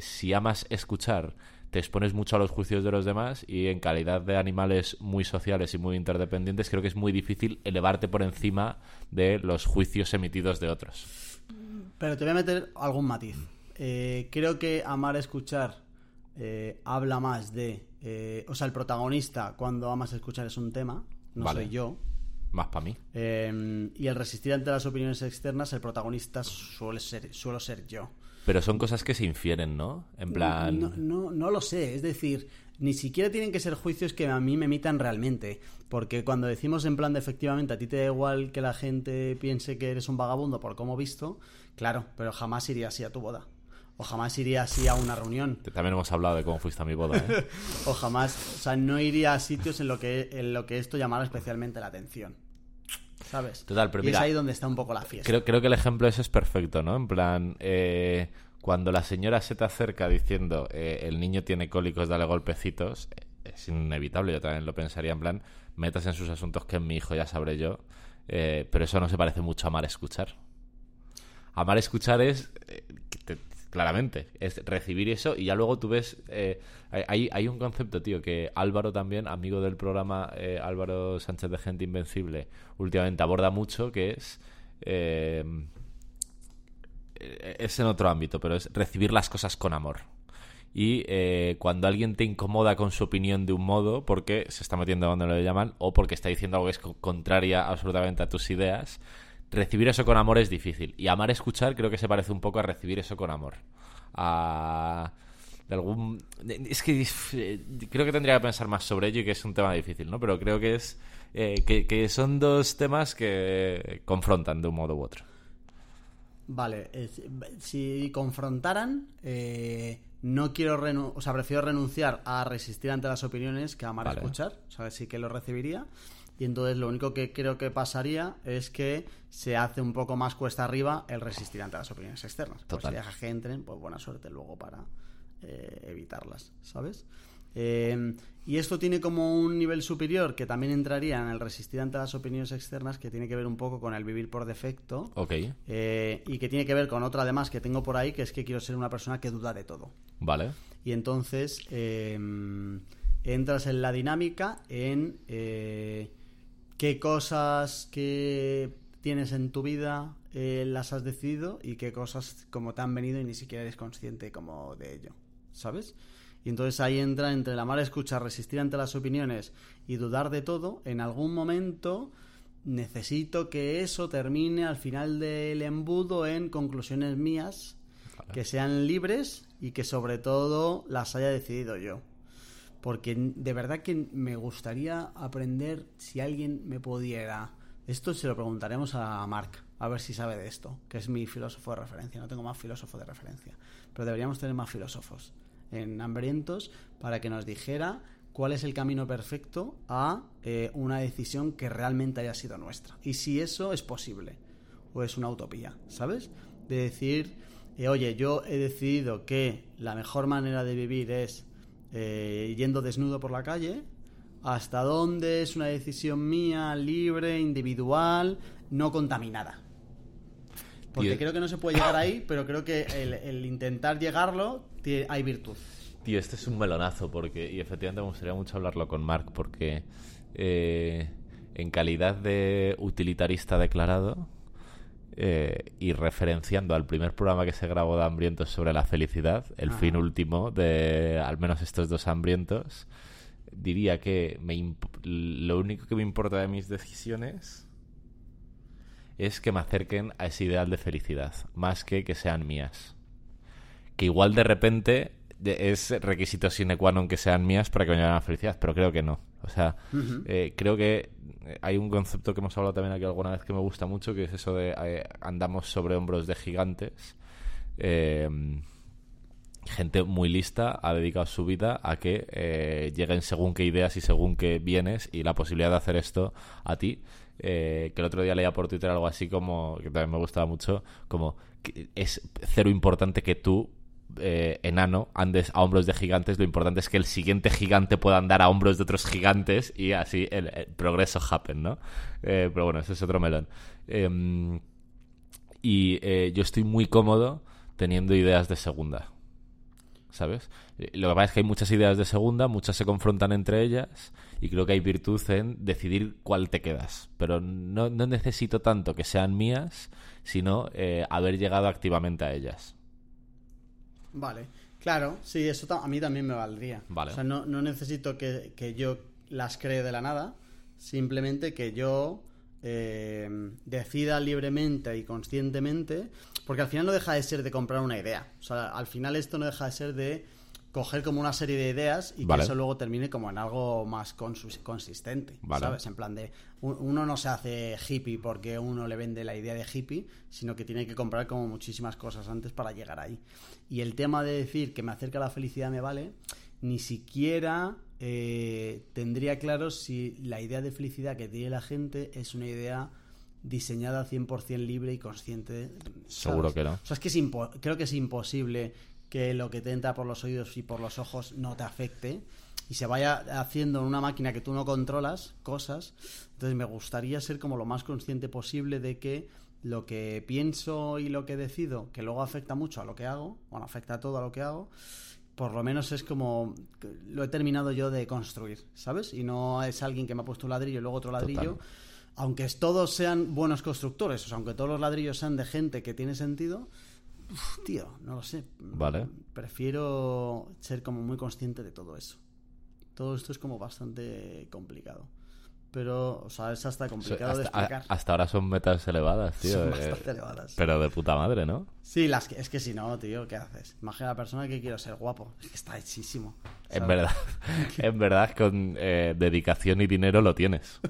si amas escuchar te expones mucho a los juicios de los demás y en calidad de animales muy sociales y muy interdependientes creo que es muy difícil elevarte por encima de los juicios emitidos de otros. Pero te voy a meter algún matiz. Eh, creo que amar escuchar eh, habla más de... Eh, o sea, el protagonista cuando amas escuchar es un tema, no soy yo. Más para mí. y el resistir ante las opiniones externas, el protagonista suele ser, suelo ser yo. Pero son cosas que se infieren, ¿no? En plan... No, no, no, lo sé, es decir, ni siquiera tienen que ser juicios que a mí me emitan realmente, porque cuando decimos en plan de efectivamente a ti te da igual que la gente piense que eres un vagabundo por cómo visto, claro, pero jamás iría así a tu boda. O jamás iría así a una reunión. También hemos hablado de cómo fuiste a mi boda, ¿eh? o jamás, o sea, no iría a sitios en lo que, en lo que esto llamara especialmente la atención. ¿Sabes? Total, pero y es ahí donde está un poco la fiesta. Creo, creo que el ejemplo ese es perfecto, ¿no? En plan, eh, cuando la señora se te acerca diciendo eh, el niño tiene cólicos, dale golpecitos, eh, es inevitable, yo también lo pensaría en plan, metas en sus asuntos que es mi hijo, ya sabré yo, pero eso no se parece mucho a amar escuchar. Amar escuchar es claramente. Es recibir eso y ya luego tú ves... Eh, hay, hay, un concepto, tío, que Álvaro también, amigo del programa eh, Álvaro Sánchez de Gente Invencible, últimamente aborda mucho, que es... Eh, es en otro ámbito, pero es recibir las cosas con amor. Y cuando alguien te incomoda con su opinión de un modo, porque se está metiendo donde lo llaman, o porque está diciendo algo que es contraria absolutamente a tus ideas, recibir eso con amor es difícil. Y amar escuchar creo que se parece un poco a recibir eso con amor. A... De algún... Es que eh, creo que tendría que pensar más sobre ello y que es un tema difícil, ¿no? Pero creo que es... Eh, que, son dos temas que confrontan de un modo u otro. Vale, si confrontaran, eh, no quiero, o sea, prefiero renunciar a resistir ante las opiniones que amar escuchar, o sea, sí que lo recibiría. Y entonces lo único que creo que pasaría es que se hace un poco más cuesta arriba el resistir ante las opiniones externas. Pues si dejas que entren, pues buena suerte luego para eh, evitarlas, ¿sabes? Eh, y esto tiene como un nivel superior que también entraría en el resistir ante las opiniones externas, que tiene que ver un poco con el vivir por defecto. Ok. Eh, y que tiene que ver con otra además que tengo por ahí, que es que quiero ser una persona que duda de todo. Vale. Y entonces entras en la dinámica en qué cosas que tienes en tu vida eh, las has decidido y qué cosas como te han venido y ni siquiera eres consciente como de ello, ¿sabes? Y entonces ahí entra entre la mala escucha, resistir ante las opiniones y dudar de todo, en algún momento necesito que eso termine al final del embudo en conclusiones mías que sean libres y que sobre todo las haya decidido yo. Porque de verdad que me gustaría aprender si alguien me pudiera... Esto se lo preguntaremos a Mark, a ver si sabe de esto, que es mi filósofo de referencia. No tengo más filósofo de referencia, pero deberíamos tener más filósofos en Hambrientos para que nos dijera cuál es el camino perfecto a eh, una decisión que realmente haya sido nuestra. Y si eso es posible o es una utopía, ¿sabes? De decir, eh, oye, yo he decidido que la mejor manera de vivir es eh, yendo desnudo por la calle, hasta dónde es una decisión mía, libre, individual, no contaminada. Porque creo que no se puede llegar ahí, pero creo que el, intentar llegarlo hay virtud. Tío, este es un melonazo, porque, y efectivamente me gustaría mucho hablarlo con Mark, porque eh, en calidad de utilitarista declarado eh, y referenciando al primer programa que se grabó de Hambrientos sobre la felicidad, el fin último de al menos estos dos hambrientos, diría que me lo único que me importa de mis decisiones es que me acerquen a ese ideal de felicidad, más que que sean mías. Que igual de repente es requisito sine qua non que sean mías para que me lleven a felicidad, pero creo que no. O sea, eh, creo que hay un concepto que hemos hablado también aquí alguna vez que me gusta mucho, que es eso de eh, andamos sobre hombros de gigantes. Eh, gente muy lista ha dedicado su vida a que lleguen según qué ideas y según qué bienes y la posibilidad de hacer esto a ti. que el otro día leía por Twitter algo así como, que también me gustaba mucho, como que es cero importante que tú eh, enano andes a hombros de gigantes, lo importante es que el siguiente gigante pueda andar a hombros de otros gigantes y así el, progreso happen, ¿no? Eh, pero bueno, ese es otro melón. Em, y eh, yo estoy muy cómodo teniendo ideas de segunda. ¿Sabes? Lo que pasa es que hay muchas ideas de segunda, muchas se confrontan entre ellas y creo que hay virtud en decidir cuál te quedas. Pero no, no necesito tanto que sean mías, sino haber llegado activamente a ellas. Vale, claro, sí, eso a mí también me valdría. Vale. O sea, no, necesito que, yo las cree de la nada, simplemente que yo eh, decida libremente y conscientemente, porque al final no deja de ser de comprar una idea. O sea, al final esto no deja de ser de coger como una serie de ideas y que eso luego termine como en algo más consistente, ¿sabes? En plan de, uno no se hace hippie porque uno le vende la idea de hippie, sino que tiene que comprar como muchísimas cosas antes para llegar ahí. Y el tema de decir que me acerca a la felicidad me vale, ni siquiera eh, tendría claro si la idea de felicidad que tiene la gente es una idea diseñada 100% libre y consciente. Seguro que no. O sea, es que es creo que es imposible que lo que te entra por los oídos y por los ojos no te afecte y se vaya haciendo en una máquina que tú no controlas cosas. Entonces me gustaría ser como lo más consciente posible de que lo que pienso y lo que decido, que luego afecta mucho a lo que hago, bueno, afecta a todo a lo que hago, por lo menos es como lo he terminado yo de construir, ¿sabes? Y no es alguien que me ha puesto un ladrillo y luego otro ladrillo. Aunque todos sean buenos constructores, o sea, aunque todos los ladrillos sean de gente que tiene sentido, tío, no lo sé. Vale. Prefiero ser como muy consciente de todo eso. Todo esto es como bastante complicado. Pero, o sea, es hasta complicado de explicar. hasta ahora son metas elevadas, tío. Son bastante elevadas. Pero de puta madre, ¿no? Sí, las es que si no, tío, ¿qué haces? Imagina a la persona que quiero ser guapo. Es que está hechísimo. En verdad, en verdad, con eh, dedicación y dinero lo tienes.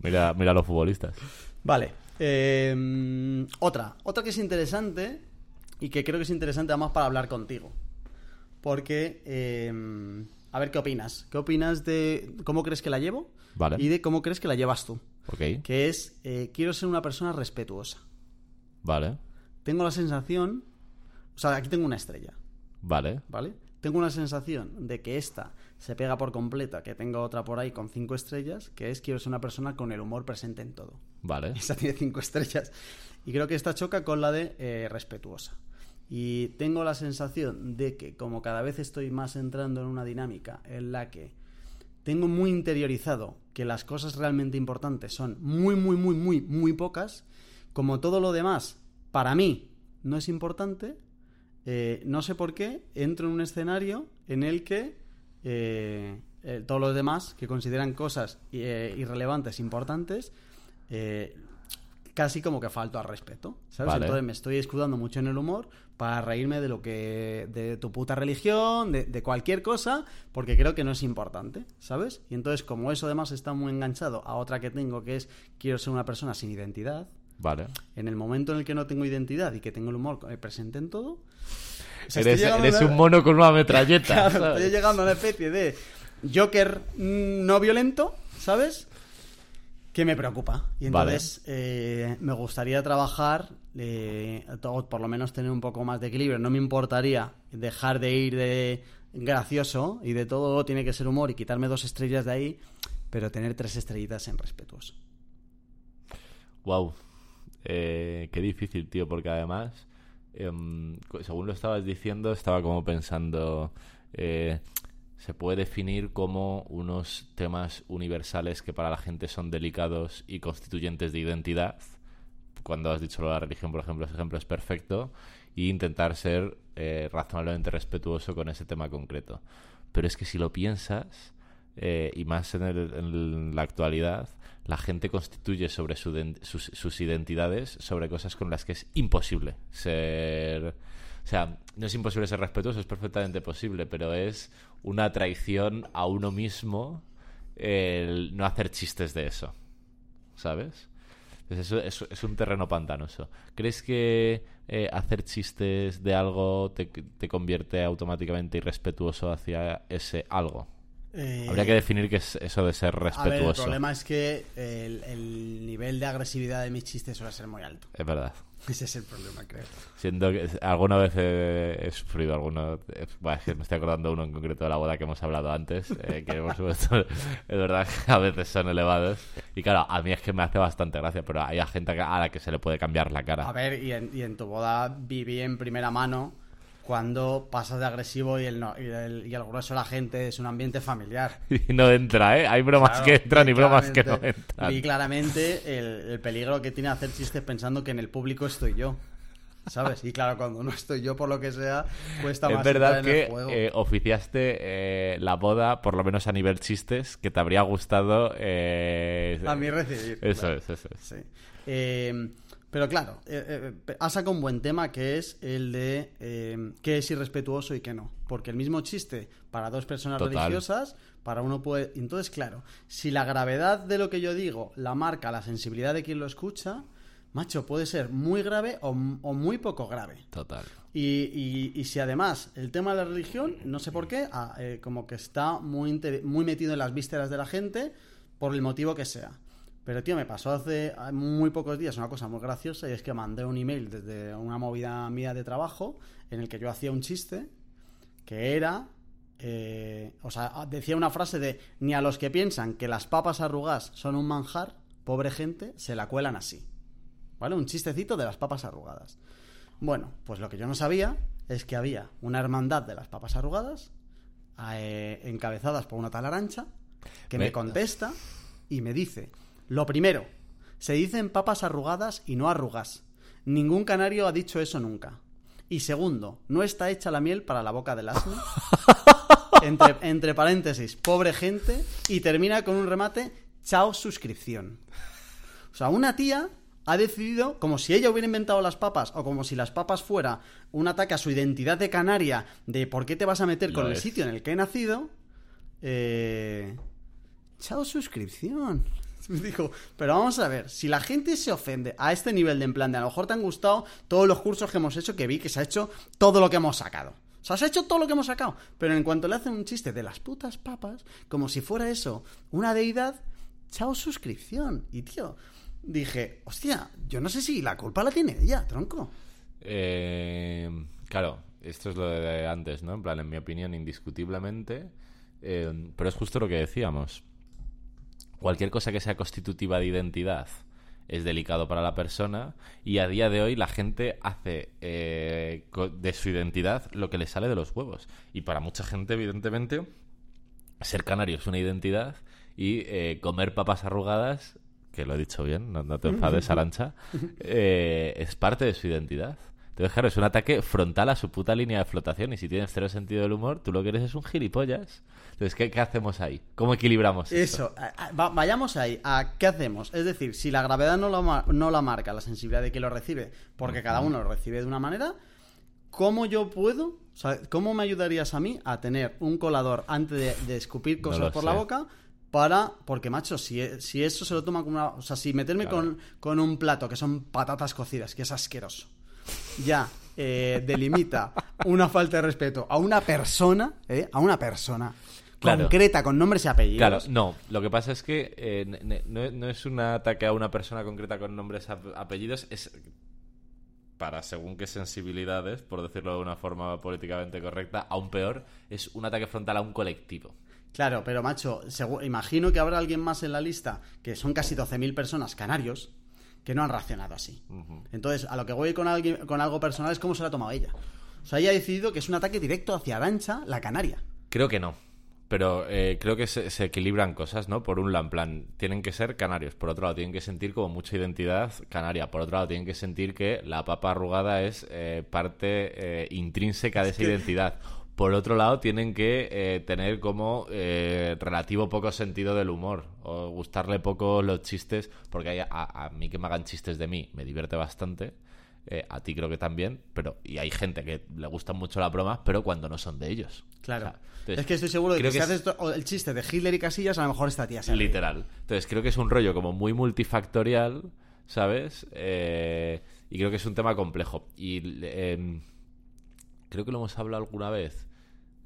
Mira, mira a los futbolistas. Vale. Eh, otra. Otra que es interesante y que creo que es interesante además para hablar contigo. Porque, eh, a ver qué opinas. ¿Qué opinas de cómo crees que la llevo? Vale. Y de cómo crees que la llevas tú. Ok. Que es, eh, quiero ser una persona respetuosa. Vale. Tengo la sensación, o sea, aquí tengo una estrella. Vale. ¿Vale? Tengo una sensación de que esta se pega por completa, que tengo otra por ahí con cinco estrellas, que es quiero ser una persona con el humor presente en todo. Vale. Esta tiene cinco estrellas. Y creo que esta choca con la de eh, respetuosa. Y tengo la sensación de que como cada vez estoy más entrando en una dinámica en la que tengo muy interiorizado que las cosas realmente importantes son muy, muy, muy, muy, muy pocas, como todo lo demás, para mí no es importante, eh, no sé por qué, entro en un escenario en el que eh, todos los demás que consideran cosas irrelevantes, importantes, casi como que falto al respeto, ¿sabes? Vale. Entonces me estoy escudando mucho en el humor para reírme de lo que de tu puta religión, de, de cualquier cosa, porque creo que no es importante, ¿sabes? Y entonces como eso además está muy enganchado a otra que tengo que es quiero ser una persona sin identidad, Vale. en el momento en el que no tengo identidad y que tengo el humor eh, presente en todo, o sea, Eres, a- un mono con una metralleta. Claro, ¿sabes? estoy llegando a una especie de Joker mm, no violento, ¿sabes? Que me preocupa. Y Vale. entonces eh, me gustaría trabajar, eh, o por lo menos tener un poco más de equilibrio. No me importaría dejar de ir de gracioso y de todo tiene que ser humor y quitarme dos estrellas de ahí, pero tener tres estrellitas en respetuoso. Wow. Eh, qué difícil, tío, porque además, em, según lo estabas diciendo, estaba como pensando, eh, se puede definir como unos temas universales que para la gente son delicados y constituyentes de identidad. Cuando has dicho la religión, por ejemplo, ese ejemplo es perfecto. Y intentar ser eh, razonablemente respetuoso con ese tema concreto. Pero es que si lo piensas, eh, y más en, el- en la actualidad, la gente constituye sobre su sus identidades sobre cosas con las que es imposible ser... O sea, no es imposible ser respetuoso, es perfectamente posible, pero es una traición a uno mismo el no hacer chistes de eso. ¿Sabes? Entonces eso es, es un terreno pantanoso. ¿Crees que eh, hacer chistes de algo te, te convierte automáticamente irrespetuoso hacia ese algo? Eh, Habría que definir qué es eso de ser A ver, el respetuoso. problema es que el, el nivel de agresividad de mis chistes suele ser muy alto. Es verdad. Ese es el problema, creo. Siento que alguna vez he, he sufrido alguno. Bueno, es que me estoy acordando uno en concreto de la boda que hemos hablado antes. eh, que por supuesto es verdad que a veces son elevados. Y claro, a mí es que me hace bastante gracia, pero hay a gente a la que se le puede cambiar la cara. A ver, y en, y en tu boda viví en primera mano cuando pasas de agresivo y el, no- y el, y el grueso de la gente es un ambiente familiar. Y no entra, ¿eh? Hay bromas Claro, que entran y bromas que no entran. Vi claramente el, el peligro que tiene hacer chistes pensando que en el público estoy yo. ¿Sabes? Y claro, cuando no estoy yo, por lo que sea, cuesta Es más verdad entrar en el que juego. eh, oficiaste eh, la boda, por lo menos a nivel chistes, que te habría gustado. eh, A mí recibir. Eso claro. es, eso es. Sí. Pero claro, eh, eh, ha sacado un buen tema que es el de eh, qué es irrespetuoso y qué no. Porque el mismo chiste para dos personas Total. religiosas, para uno puede... Entonces, claro, si la gravedad de lo que yo digo la marca la sensibilidad de quien lo escucha, macho, puede ser muy grave o, o muy poco grave. Total. Y, y- y si además el tema de la religión, no sé por qué, ah, eh, como que está muy, muy metido en las vísceras de la gente, por el motivo que sea. Pero, tío, me pasó hace ah, muy pocos días una cosa muy graciosa y es que mandé un email desde una movida mía de trabajo en el que yo hacía un chiste que era... eh, o sea, decía una frase de ni a los que piensan que las papas arrugadas son un manjar, pobre gente, se la cuelan así. ¿Vale? Un chistecito de las papas arrugadas. Bueno, pues lo que yo no sabía es que había una hermandad de las papas arrugadas, eh, encabezadas por una tal arancha, que me Me- contesta y me dice, lo primero, se dicen papas arrugadas y no arrugas. Ningún canario ha dicho eso nunca. Y segundo, no está hecha la miel para la boca del asno. entre, entre paréntesis, pobre gente. Y termina con un remate, chao suscripción. O sea, una tía ha decidido, como si ella hubiera inventado las papas, o como si las papas fuera un ataque a su identidad de canaria, de por qué te vas a meter Lo con el sitio en el que he nacido, eh... chao suscripción. Dijo, pero vamos a ver, si la gente se ofende a este nivel de en plan de a lo mejor te han gustado todos los cursos que hemos hecho, que vi que se ha hecho todo lo que hemos sacado. O sea, se ha hecho todo lo que hemos sacado. Pero en cuanto le hacen un chiste de las putas papas, como si fuera eso una deidad, chao suscripción. Y tío, dije, hostia, yo no sé si la culpa la tiene ella, tronco. Eh, claro, esto es lo de antes, ¿no? En plan, en mi opinión, indiscutiblemente. eh, pero es justo lo que decíamos. Cualquier cosa que sea constitutiva de identidad es delicado para la persona y a día de hoy la gente hace eh, de su identidad lo que le sale de los huevos. Y para mucha gente, evidentemente, ser canario es una identidad y eh, comer papas arrugadas, que lo he dicho bien, no, no te enfades, Arancha, eh, es parte de su identidad. Entonces, claro, es un ataque frontal a su puta línea de flotación y si tienes cero sentido del humor, tú lo que eres es un gilipollas. Entonces, ¿qué, qué hacemos ahí? ¿Cómo equilibramos Eso, a- a- va- vayamos ahí. ¿A qué hacemos? Es decir, si la gravedad no la, no la marca la sensibilidad de quien lo recibe, porque cada uno lo recibe de una manera, ¿cómo yo puedo, o sea, cómo me ayudarías a mí a tener un colador antes de, de escupir cosas por sé. la boca? Para, porque macho, si, si eso se lo toma como una. O sea, si meterme Claro. con, con un plato que son patatas cocidas, que es asqueroso, ya eh, delimita una falta de respeto a una persona, ¿eh? A una persona Claro. concreta, con nombres y apellidos. Claro, no. Lo que pasa es que eh, no, no es un ataque a una persona concreta con nombres, ap- apellidos, es para según qué sensibilidades, por decirlo de una forma políticamente correcta, aún peor, es un ataque frontal a un colectivo. Claro, pero macho, imagino que habrá alguien más en la lista, que son casi 12.000 personas canarios, que no han reaccionado así. Entonces, a lo que voy con, alguien, con algo personal es cómo se lo ha tomado ella. O sea, ella ha decidido que es un ataque directo hacia Arancha, la canaria. Creo que no. Pero eh, creo que se, se equilibran cosas, ¿no? Por un lado, en plan, tienen que ser canarios. Por otro lado, tienen que sentir como mucha identidad canaria. Por otro lado, tienen que sentir que la papa arrugada es eh, parte eh, intrínseca de esa identidad. Por otro lado, tienen que eh, tener como eh, relativo poco sentido del humor. O gustarle poco los chistes. Porque hay- a, a mí que me hagan chistes de mí me divierte bastante. Eh, a ti creo que también. pero Y hay gente que le gustan mucho las bromas, pero cuando no son de ellos. Claro. O sea, entonces, es que estoy seguro de que, si es- haces esto- el chiste de Hitler y Casillas, a lo mejor esta tía se ríe. Literal. Entonces creo que es un rollo como muy multifactorial, ¿sabes? Eh, y creo que es un tema complejo. Y eh, creo que lo hemos hablado alguna vez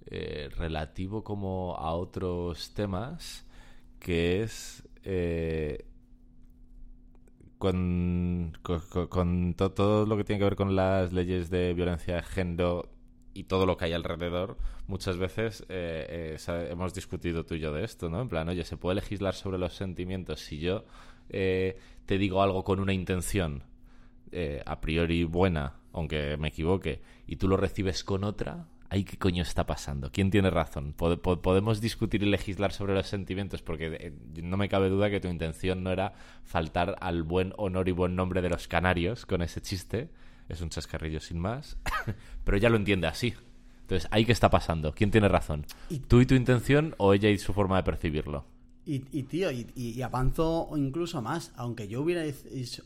eh, relativo como a otros temas, que es eh, con, con, con- con to- todo lo que tiene que ver con las leyes de violencia de género y todo lo que hay alrededor, muchas veces eh, hemos discutido tú y yo de esto, ¿no? En plan, oye, ¿se puede legislar sobre los sentimientos si yo eh, te digo algo con una intención a priori buena, aunque me equivoque, y tú lo recibes con otra? ¿Ahí qué coño está pasando? ¿Quién tiene razón? Pod- po- podemos discutir y legislar sobre los sentimientos porque eh, no me cabe duda que tu intención no era faltar al buen honor y buen nombre de los canarios con ese chiste. Es un chascarrillo sin más. Pero ella lo entiende así. Entonces, ¿ahí qué está pasando? ¿Quién tiene razón? ¿Tú y tu intención o ella y su forma de percibirlo? Y, y, tío, y, avanzo incluso más. Aunque yo hubiera hecho,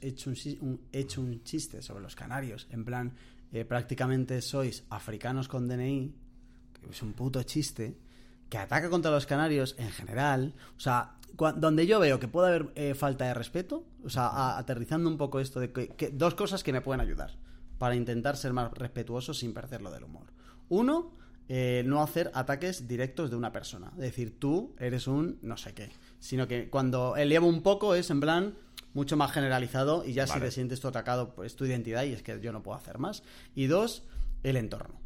un- hecho un chiste sobre los canarios, en plan, eh, prácticamente sois africanos con DNI, que es un puto chiste, que ataca contra los canarios en general. O sea, donde yo veo que puede haber eh, falta de respeto, o sea, aterrizando un poco esto de que, dos cosas que me pueden ayudar para intentar ser más respetuoso sin perder lo del humor. Uno, eh, no hacer ataques directos de una persona. Es decir, tú eres un no sé qué. Sino que cuando elevo un poco es en plan mucho más generalizado y ya si te sientes tú atacado, pues tu identidad y es que yo no puedo hacer más. Y dos, el entorno.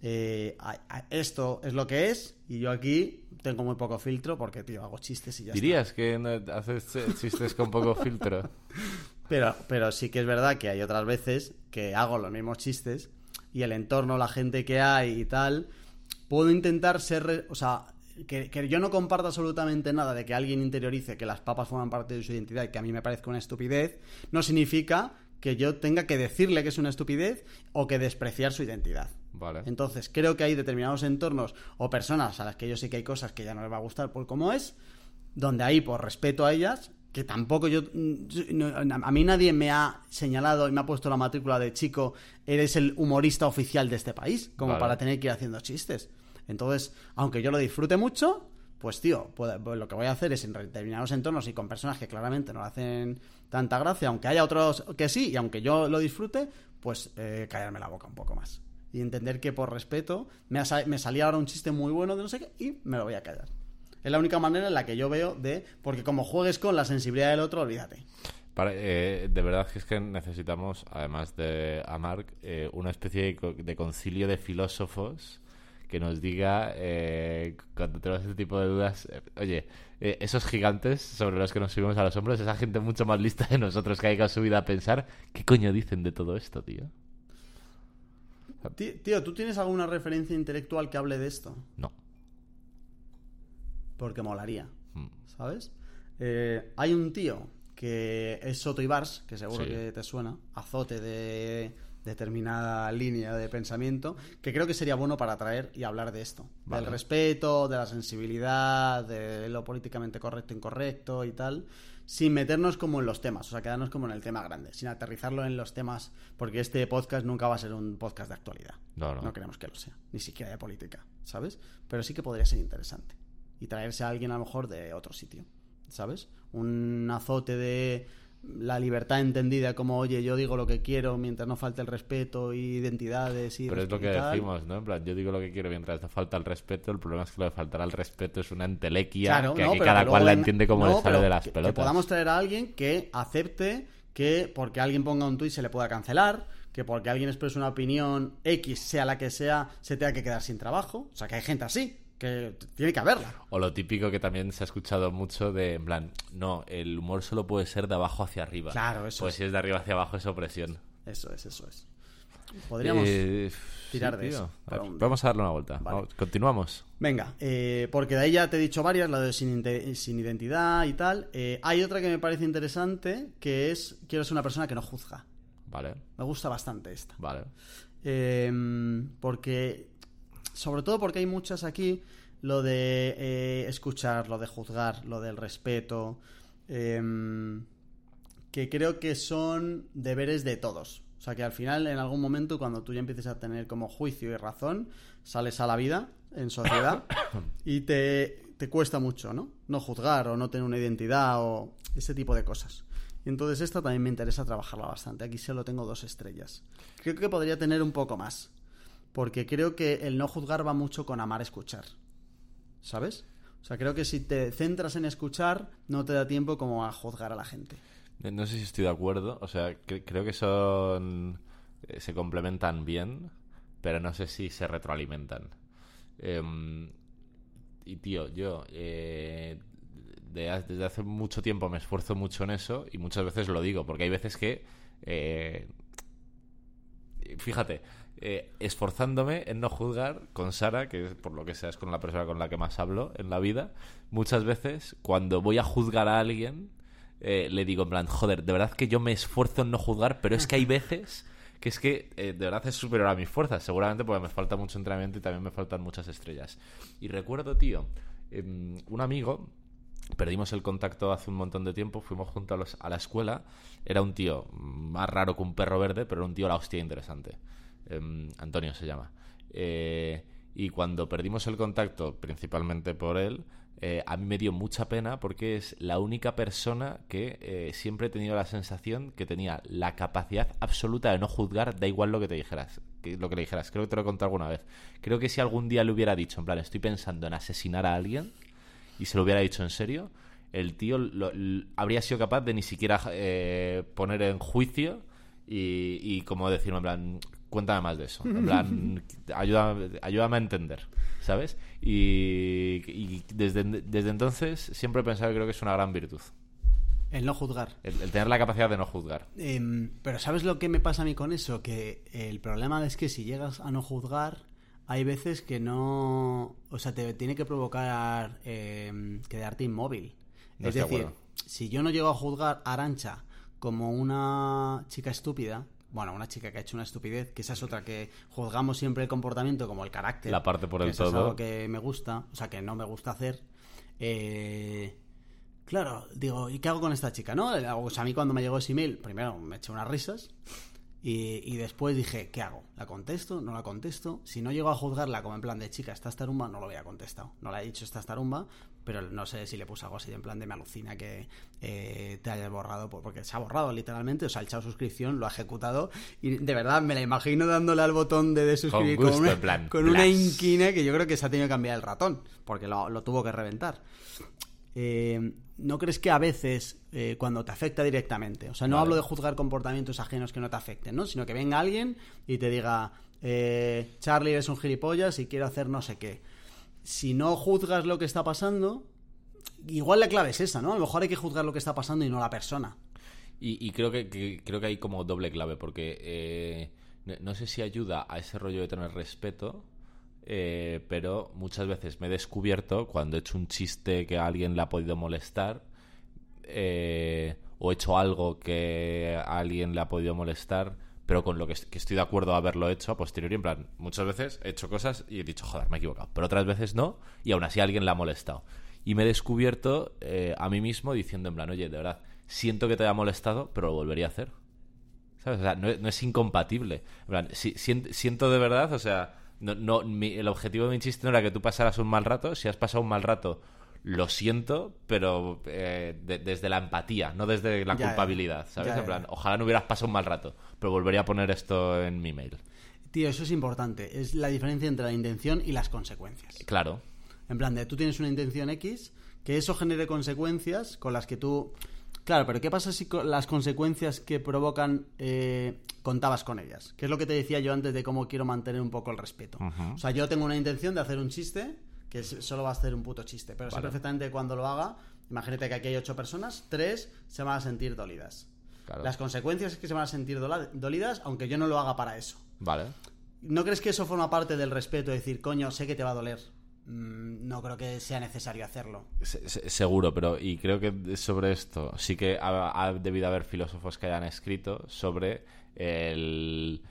Eh, a- a- esto es lo que es y yo aquí tengo muy poco filtro porque, tío, hago chistes y ya está. ¿Dirías que no haces chistes con poco filtro? Pero, pero sí que es verdad que hay otras veces que hago los mismos chistes y el entorno, la gente que hay y tal, puedo intentar ser, o sea, que, que yo no comparto absolutamente nada de que alguien interiorice que las papas forman parte de su identidad y que a mí me parezca una estupidez, no significa que yo tenga que decirle que es una estupidez o que despreciar su identidad. Vale. Entonces, creo que hay determinados entornos o personas a las que yo sé que hay cosas que ya no les va a gustar por cómo es, donde ahí, por respeto a ellas, que tampoco yo. mm, A mí nadie me ha señalado y me ha puesto la matrícula de chico, eres el humorista oficial de este país, como Vale. para tener que ir haciendo chistes. Entonces, aunque yo lo disfrute mucho, pues tío, pues lo que voy a hacer es en determinados entornos y con personas que claramente no le hacen tanta gracia, aunque haya otros que sí, y aunque yo lo disfrute, pues eh, callarme la boca un poco más. Y entender que por respeto me, me salía ahora un chiste muy bueno de no sé qué y me lo voy a callar. Es la única manera en la que yo veo de... Porque como juegues con la sensibilidad del otro, olvídate. Eh, de verdad que es que necesitamos, además de a Marc, eh, una especie de, de concilio de filósofos que nos diga, eh, cuando tenemos este tipo de dudas, eh, oye, eh, esos gigantes sobre los que nos subimos a los hombros, esa gente mucho más lista de nosotros que ha dedicado su vida a pensar, ¿qué coño dicen de todo esto, tío? Tí- Tío, ¿tú tienes alguna referencia intelectual que hable de esto? No. Porque molaría, Mm. ¿sabes? Eh, hay un tío que es Soto Ibars, que seguro Sí. que te suena, azote de, determinada línea de pensamiento que creo que sería bueno para traer y hablar de esto. Vale. Del respeto, de la sensibilidad, de lo políticamente correcto, incorrecto y tal, sin meternos como en los temas, o sea, quedarnos como en el tema grande, sin aterrizarlo en los temas, porque este podcast nunca va a ser un podcast de actualidad. No, no. No queremos que lo sea, ni siquiera de política, ¿sabes? Pero sí que podría ser interesante. Y traerse a alguien a lo mejor de otro sitio, ¿sabes? Un azote de la libertad entendida como, oye, yo digo lo que quiero mientras no falte el respeto y identidades y... Pero es lo que decimos, ¿no? En plan, yo digo lo que quiero mientras no falta el respeto. El problema es que lo de faltar al respeto es una entelequia Claro, que no, aquí cada que cual la en- entiende como no, le sale de las que- pelotas. Que podamos traer a alguien que acepte que porque alguien ponga un tuit se le pueda cancelar, que porque alguien exprese una opinión X, sea la que sea, se tenga que quedar sin trabajo. O sea, que hay gente así, que tiene que haberla. O lo típico que también se ha escuchado mucho de, en plan, no, el humor solo puede ser de abajo hacia arriba. Claro, eso Pues es. si es de arriba hacia abajo es opresión. Eso es, eso es. Podríamos... Eh, tirar sí, de eso A para ver, un- Vamos a darle una vuelta. Vale. Vamos, continuamos. Venga, eh, porque de ahí ya te he dicho varias, la de sin, identidad y tal. Eh, hay otra que me parece interesante, que es quiero ser una persona que no juzga. Vale, Me gusta bastante esta. vale. Eh, porque, sobre todo porque hay muchas aquí, lo de eh, escuchar, lo de juzgar, lo del respeto, eh, que creo que son deberes de todos. O sea que al final, en algún momento, cuando tú ya empieces a tener como juicio y razón, sales a la vida en sociedad y te, te cuesta mucho, ¿no? No juzgar o no tener una identidad o ese tipo de cosas. Y entonces esta también me interesa trabajarla bastante. Aquí solo tengo dos estrellas. Creo que podría tener un poco más. Porque creo que el no juzgar va mucho con amar escuchar. ¿Sabes? O sea, creo que si te centras en escuchar, no te da tiempo como a juzgar a la gente. No sé si estoy de acuerdo. O sea, cre- creo que son. eh, se complementan bien, pero no sé si se retroalimentan. Em, y tío, yo. eh, desde hace mucho tiempo me esfuerzo mucho en eso y muchas veces lo digo, porque hay veces que. eh, fíjate, eh, esforzándome en no juzgar con Sara, que por lo que sea es con la persona con la que más hablo en la vida, muchas veces cuando voy a juzgar a alguien, eh, le digo en plan, joder, de verdad que yo me esfuerzo en no juzgar, pero es que hay veces que es que eh, de verdad es superior a mis fuerzas, seguramente porque me falta mucho entrenamiento y también me faltan muchas estrellas. Y recuerdo, tío, em, un amigo Perdimos el contacto hace un montón de tiempo, fuimos juntos a, a la escuela. Era un tío más raro que un perro verde, pero era un tío la hostia interesante. Em, Antonio se llama. Eh, y cuando perdimos el contacto, principalmente por él, eh, a mí me dio mucha pena porque es la única persona que eh, siempre he tenido la sensación que tenía la capacidad absoluta de no juzgar, da igual lo que te dijeras. Lo que le dijeras, creo que te lo he contado alguna vez. Creo que si algún día le hubiera dicho, en plan, estoy pensando en asesinar a alguien, y se lo hubiera dicho en serio, el tío lo- habría sido capaz de ni siquiera eh, poner en juicio y, y como decirme, en plan, cuéntame más de eso. En plan, ayúdame, ayúdame a entender, ¿sabes? Y, y desde, desde entonces siempre he pensado que creo que es una gran virtud. El no juzgar. El, el tener la capacidad de no juzgar. Em, pero ¿sabes lo que me pasa a mí con eso? Que el problema es que si llegas a no juzgar, hay veces que no... O sea, te tiene que provocar em, quedarte inmóvil. No es de decir, si yo no llego a juzgar a Arancha como una chica estúpida, bueno, una chica que ha hecho una estupidez, que esa es otra que juzgamos siempre el comportamiento como el carácter. La parte por el eso es todo. algo que me gusta, o sea, que no me gusta hacer. Eh, Claro, digo, ¿y qué hago con esta chica? ¿No? O sea, a mí cuando me llegó ese email, primero me eché unas risas y, y después dije, ¿qué hago? ¿La contesto? ¿No la contesto? Si no llego a juzgarla como en plan de chica, esta tarumba, no lo hubiera contestado. No le he dicho esta tarumba, pero no sé si le puse algo así de en plan de me alucina que eh, te hayas borrado, por- porque se ha borrado literalmente, o sea, ha echado suscripción, lo ha ejecutado y de verdad me la imagino dándole al botón de, de suscribir Con gusto, una, en plan, con una inquina que yo creo que se ha tenido que cambiar el ratón, porque lo, lo tuvo que reventar. Eh, ¿No crees que a veces eh, cuando te afecta directamente, o sea, no Vale. hablo de juzgar comportamientos ajenos que no te afecten, ¿no? Sino que venga alguien y te diga, eh, Charlie eres un gilipollas y quiero hacer no sé qué. Si no juzgas lo que está pasando, igual la clave es esa, ¿no? A lo mejor hay que juzgar lo que está pasando y no la persona. Y, y creo que, que- creo que hay como doble clave, porque eh, no, no sé si ayuda a ese rollo de tener respeto, eh, pero muchas veces me he descubierto cuando he hecho un chiste que a alguien le ha podido molestar, eh, o he hecho algo que a alguien le ha podido molestar, pero con lo que, estoy de acuerdo a haberlo hecho a posteriori. En plan, muchas veces he hecho cosas y he dicho, joder, me he equivocado. Pero otras veces no, y aún así alguien le ha molestado. Y me he descubierto eh, a mí mismo diciendo, en plan, oye, de verdad, siento que te haya molestado, pero lo volvería a hacer. ¿Sabes? O sea, no, es incompatible. En plan, si, siento de verdad, o sea, no, no, el objetivo de mi chiste no era que tú pasaras un mal rato. Si has pasado un mal rato, lo siento, pero eh, desde la empatía, no desde la culpabilidad, ¿sabes? en plan, ojalá no hubieras pasado un mal rato, pero volvería a poner esto en mi mail. Tío, eso es importante. Es la diferencia entre la intención y las consecuencias. Claro. En plan, de tú tienes una intención X, que eso genere consecuencias con las que tú Claro, pero ¿qué pasa si las consecuencias que provocan eh, contabas con ellas? Que es lo que te decía yo antes de cómo quiero mantener un poco el respeto. O sea, yo tengo una intención de hacer un chiste, que solo va a ser un puto chiste, pero sé perfectamente cuando lo haga, imagínate que aquí hay ocho personas, tres se van a sentir dolidas. Las consecuencias es que se van a sentir dolidas, aunque yo no lo haga para eso. Vale. ¿No crees que eso forma parte del respeto? Decir, coño, sé que te va a doler no creo que sea necesario hacerlo. seguro, pero y creo que sobre esto sí que ha, debido haber filósofos que hayan escrito sobre el,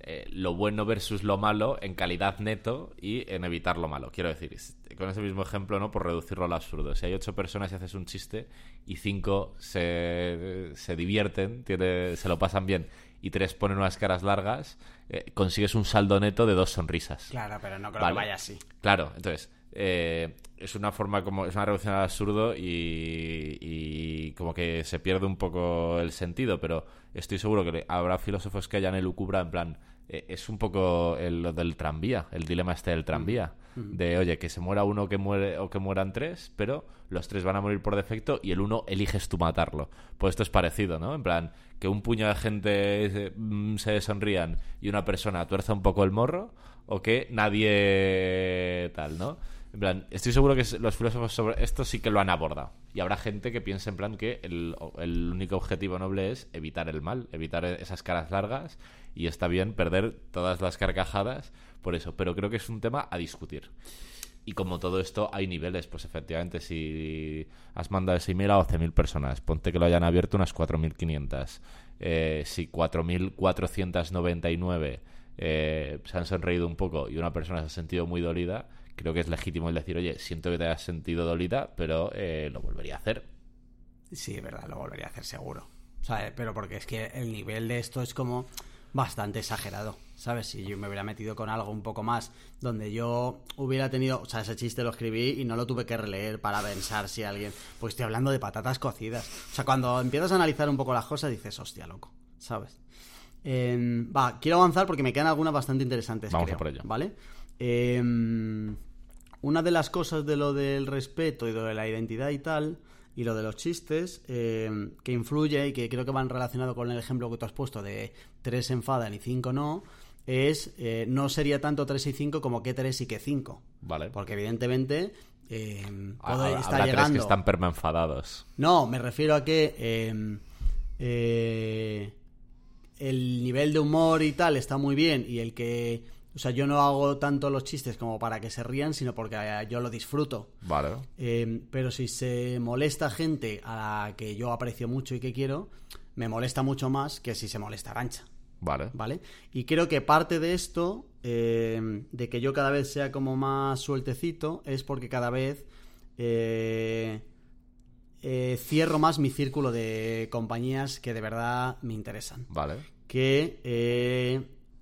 eh, lo bueno versus lo malo en calidad neto y en evitar lo malo. Quiero decir, con ese mismo ejemplo, ¿no? Por reducirlo al absurdo. Si hay ocho personas y haces un chiste y cinco se, se divierten, tiene, se lo pasan bien y tres ponen unas caras largas, eh, consigues un saldo neto de dos sonrisas. Claro, pero no creo que vaya así. Claro, entonces, eh, es una forma como, es una reducción al absurdo y, y, como que se pierde un poco el sentido, pero estoy seguro que habrá filósofos que hayan elucubra en plan, eh, es un poco lo del tranvía, el dilema este del tranvía. De, oye, que se muera uno que muere, o que mueran tres, pero los tres van a morir por defecto y el uno eliges tú matarlo. Pues esto es parecido, ¿no? En plan, que un puño de gente mm, se sonrían y una persona tuerza un poco el morro, o que nadie tal, ¿no? En plan, estoy seguro que los filósofos sobre esto sí que lo han abordado. Y habrá gente que piense en plan que el, el único objetivo noble es evitar el mal, evitar esas caras largas y está bien perder todas las carcajadas por eso, pero creo que es un tema a discutir. Y como todo esto, hay niveles. Pues efectivamente, si has mandado ese email a 12.000 personas, ponte que lo hayan abierto unas 4.500. Eh, si 4.499 eh, se han sonreído un poco y una persona se ha sentido muy dolida, creo que es legítimo el decir, oye, siento que te hayas sentido dolida, pero eh, lo volvería a hacer. Sí, es verdad, lo volvería a hacer seguro. O sea, pero porque es que el nivel de esto es como bastante exagerado, ¿sabes? Si yo me hubiera metido con algo un poco más, donde yo hubiera tenido, o sea, ese chiste lo escribí y no lo tuve que releer para pensar si alguien, pues estoy hablando de patatas cocidas. O sea, cuando empiezas a analizar un poco las cosas dices, hostia, loco, ¿sabes? Em, va, quiero avanzar porque me quedan algunas bastante interesantes. Vamos a por ello. ¿Vale? Em, una de las cosas de lo del respeto y de la identidad y tal y lo de los chistes, eh, que influye y que creo que van relacionado con el ejemplo que tú has puesto de tres enfadan y cinco no, es eh, no sería tanto tres y cinco como que tres y que cinco. Vale. Porque evidentemente eh, puede estar llegando... que están perma enfadados. No, me refiero a que em, eh, el nivel de humor y tal está muy bien y el que o sea, yo no hago tanto los chistes como para que se rían, sino porque eh, yo lo disfruto. Vale. Eh, pero si se molesta gente a la que yo aprecio mucho y que quiero, me molesta mucho más que si se molesta Arancha. Vale. ¿Vale? Y creo que parte de esto, eh, de que yo cada vez sea como más sueltecito, es porque cada vez cierro más mi círculo de compañías que de verdad me interesan. Vale. Que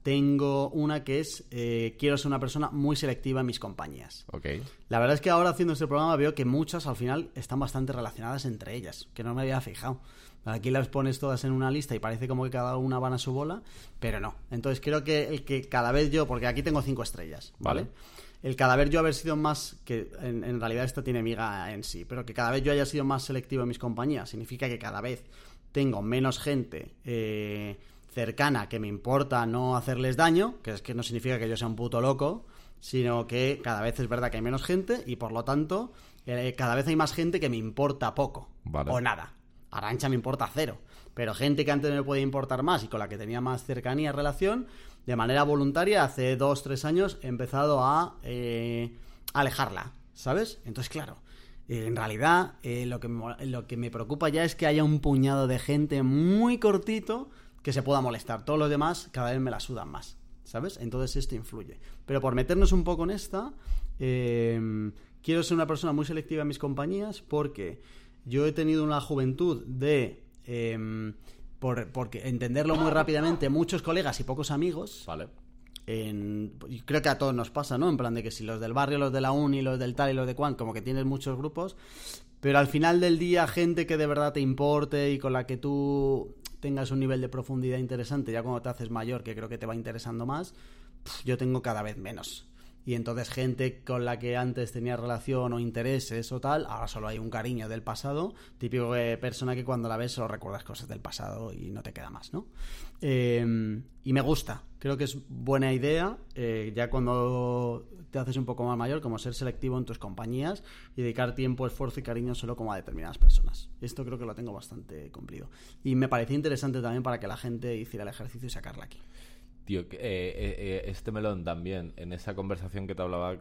tengo una que es eh, quiero ser una persona muy selectiva en mis compañías. Okay. La verdad es que ahora haciendo este programa veo que muchas al final están bastante relacionadas entre ellas, que no me había fijado. Aquí las pones todas en una lista y parece como que cada una van a su bola, pero no. Entonces creo que el que cada vez yo, porque aquí tengo cinco estrellas, ¿vale? El cada vez yo haber sido más, que en, realidad esto tiene miga en sí, pero que cada vez yo haya sido más selectivo en mis compañías, significa que cada vez tengo menos gente eh, cercana que me importa no hacerles daño, que es que no significa que yo sea un puto loco, sino que cada vez es verdad que hay menos gente y por lo tanto eh, cada vez hay más gente que me importa poco o nada. Arancha me importa cero, pero gente que antes me puede importar más y con la que tenía más cercanía relación, de manera voluntaria hace dos tres años he empezado a eh, alejarla, ¿sabes? Entonces claro. Eh, en realidad, lo, que lo que me preocupa ya es que haya un puñado de gente muy cortito que se pueda molestar. Todos los demás cada vez me la sudan más, ¿sabes? Entonces esto influye. Pero por meternos un poco en esta, eh, quiero ser una persona muy selectiva en mis compañías porque yo he tenido una juventud de... eh, por, porque entenderlo muy rápidamente, muchos colegas y pocos amigos. Vale. En, creo que a todos nos pasa, ¿no? En plan de que si los del barrio, los de la uni, los del tal y los de cuan, como que tienes muchos grupos, pero al final del día gente que de verdad te importe y con la que tú tengas un nivel de profundidad interesante, ya cuando te haces mayor, que creo que te va interesando más, yo tengo cada vez menos. Y entonces gente con la que antes tenía relación o intereses o tal, ahora solo hay un cariño del pasado, típico de persona que cuando la ves solo recuerdas cosas del pasado y no te queda más, ¿no? Eh, y me gusta, creo que es buena idea, eh, ya cuando te haces un poco más mayor, como ser selectivo en tus compañías y dedicar tiempo, esfuerzo y cariño solo como a determinadas personas. Esto creo que lo tengo bastante cumplido. Y me parecía interesante también para que la gente hiciera el ejercicio y sacarla aquí. Tío, que, eh, eh, eh, este melón también, en esa conversación que te hablaba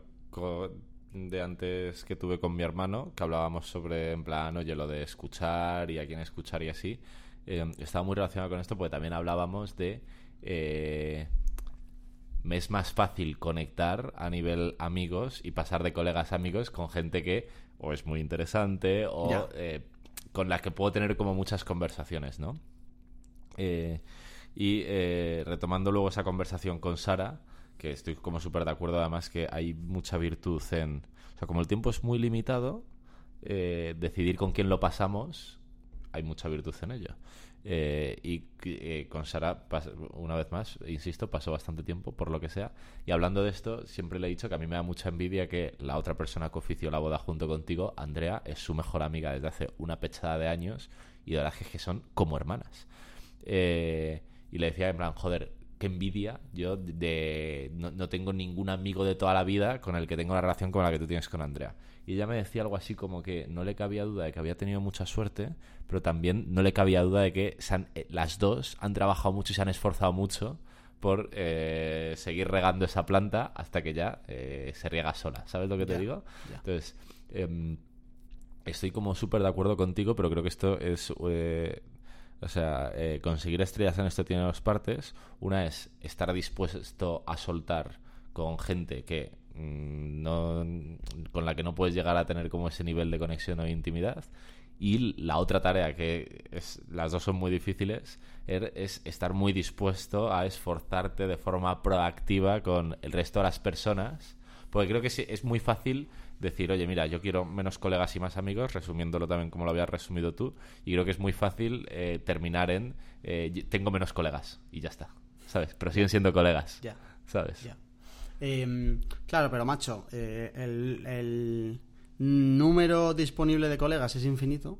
de antes que tuve con mi hermano, que hablábamos sobre, en plan, oye, lo de escuchar y a quién escuchar y así, eh, estaba muy relacionado con esto porque también hablábamos de... eh, me es más fácil conectar a nivel amigos y pasar de colegas a amigos con gente que o es muy interesante o con la que puedo tener como muchas conversaciones, ¿no? Eh, y eh, retomando luego esa conversación con Sara, que estoy como súper de acuerdo además que hay mucha virtud en... O sea, como el tiempo es muy limitado, eh, decidir con quién lo pasamos, hay mucha virtud en ello. Eh, y eh, con Sara, una vez más, insisto, pasó bastante tiempo, por lo que sea. Y hablando de esto, siempre le he dicho que a mí me da mucha envidia que la otra persona que ofició la boda junto contigo, Andrea, es su mejor amiga desde hace una pechada de años y de verdad es que son como hermanas. Eh, y le decía en plan, joder, qué envidia. Yo de, no, no tengo ningún amigo de toda la vida con el que tengo la relación con la que tú tienes con Andrea. Y ella me decía algo así como que no le cabía duda de que había tenido mucha suerte, pero también no le cabía duda de que se han- eh, las dos han trabajado mucho y se han esforzado mucho por eh, seguir regando esa planta hasta que ya eh, se riega sola. ¿Sabes lo que te digo? Entonces, em, estoy como súper de acuerdo contigo, pero creo que esto es... o sea, eh, conseguir estrellas en esto tiene dos partes. Una es estar dispuesto a soltar con gente que mm, no con la que no puedes llegar a tener como ese nivel de conexión o intimidad. Y la otra tarea, que es, las dos son muy difíciles, er- es estar muy dispuesto a esforzarte de forma proactiva con el resto de las personas. Porque creo que es muy fácil decir, oye, mira, yo quiero menos colegas y más amigos, resumiéndolo también como lo habías resumido tú. Y creo que es muy fácil eh, terminar en, eh, tengo menos colegas y ya está, ¿sabes? Pero siguen siendo colegas, Ya. ¿sabes? Ya. Em, claro, pero macho, eh, el, el número disponible de colegas es infinito,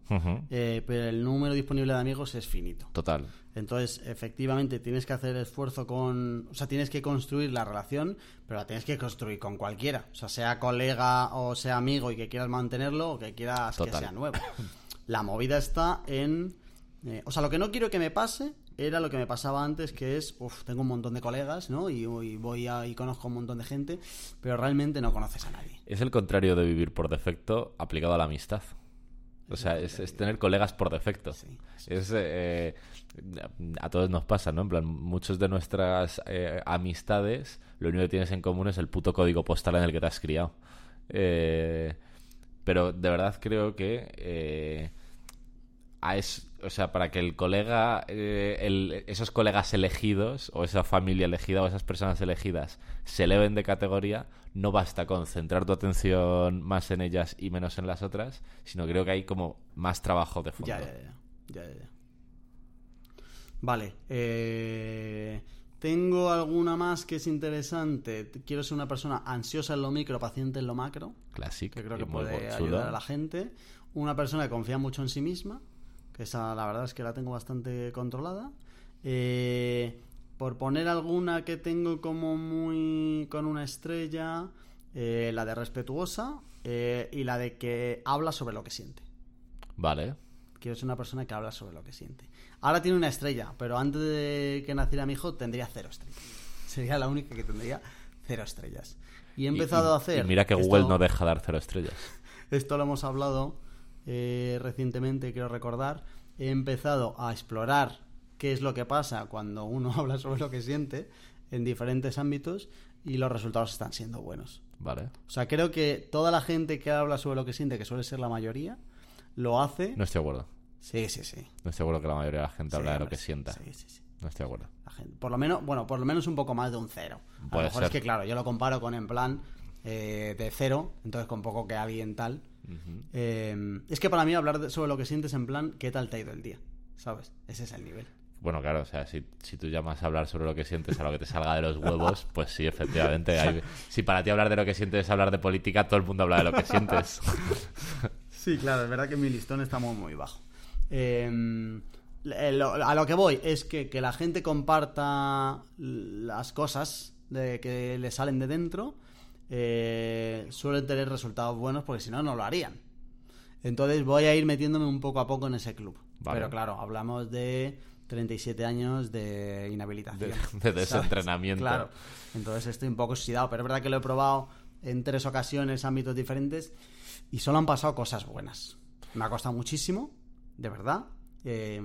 eh, pero el número disponible de amigos es finito. Total. Entonces, efectivamente, tienes que hacer esfuerzo con. O sea, tienes que construir la relación, pero la tienes que construir con cualquiera. O sea, sea colega o sea amigo y que quieras mantenerlo o que quieras que sea nuevo. La movida está en. eh, o sea, lo que no quiero que me pase era lo que me pasaba antes, que es, uff, tengo un montón de colegas, ¿no? Y, y voy a, y conozco un montón de gente, pero realmente no conoces a nadie. Es el contrario de vivir por defecto aplicado a la amistad. O sea, es, es tener colegas por defecto. Sí, sí. Es, eh, a todos nos pasa, ¿no? En plan, muchos de nuestras eh, amistades, lo único que tienes en común es el puto código postal en el que te has criado. Eh, pero de verdad creo que eh, a es, o sea, para que el colega, eh, el- esos colegas elegidos o esa familia elegida o esas personas elegidas se eleven de categoría, no basta con centrar tu atención más en ellas y menos en las otras, sino creo que hay como más trabajo de fondo. Ya, ya, ya. ya, ya, ya. Vale. eh, Tengo alguna más que es interesante. Quiero ser una persona ansiosa en lo micro, paciente en lo macro, Clásico. que creo que puede ayudar a la gente. Una persona que confía mucho en sí misma, esa la verdad es que la tengo bastante controlada. Eh, por poner alguna que tengo como muy con una estrella, eh, la de respetuosa eh, y la de que habla sobre lo que siente. Vale. Quiero ser una persona que habla sobre lo que siente. Ahora tiene una estrella, pero antes de que naciera mi hijo tendría cero estrellas. Sería la única que tendría cero estrellas. Y he empezado Y- y- a hacer. Y mira que esto- Google no deja dar cero estrellas. Esto lo hemos hablado eh, recientemente, quiero recordar. He empezado a explorar qué es lo que pasa cuando uno habla sobre lo que siente en diferentes ámbitos y los resultados están siendo buenos. Vale. O sea, creo que toda la gente que habla sobre lo que siente, que suele ser la mayoría, lo hace. No estoy de acuerdo. Sí, sí, sí. No estoy de acuerdo que la mayoría de la gente Sí, habla de lo que sienta. Sí, sí, sí. No estoy de acuerdo. La gente- por lo menos, bueno, por lo menos un poco más de un cero. A Puede lo mejor ser. es que, claro, yo lo comparo con en plan eh, de cero, entonces con poco que alguien tal. Eh, es que para mí hablar de- sobre lo que sientes en plan, ¿qué tal te ha ido el día? ¿Sabes? Ese es el nivel. Bueno, claro, o sea, si, si tú llamas a hablar sobre lo que sientes a lo que te salga de los huevos, pues sí, efectivamente. hay- si para ti hablar de lo que sientes es hablar de política, todo el mundo habla de lo que sientes. Sí, claro, es verdad que mi listón está muy, muy bajo. Eh, eh, lo- a lo que voy es que, que la gente comparta las cosas de, que le salen de dentro eh, suelen tener resultados buenos porque si no, no lo harían. Entonces voy a ir metiéndome un poco a poco en ese club. Vale. Pero claro, hablamos de 37 años de inhabilitación. De- de ¿sabes? desentrenamiento. Claro. Entonces estoy un poco oxidado, pero es verdad que lo he probado en tres ocasiones, ámbitos diferentes, y solo han pasado cosas buenas. Me ha costado muchísimo, de verdad, eh,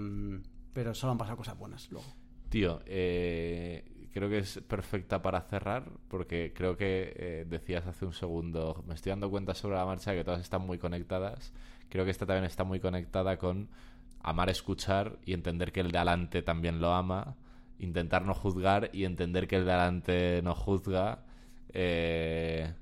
pero solo han pasado cosas buenas luego. Tío, eh, creo que es perfecta para cerrar, porque creo que eh, decías hace un segundo, me estoy dando cuenta sobre la marcha que todas están muy conectadas. Creo que esta también está muy conectada con amar escuchar y entender que el de adelante también lo ama, intentar no juzgar y entender que el de adelante no juzga, eh,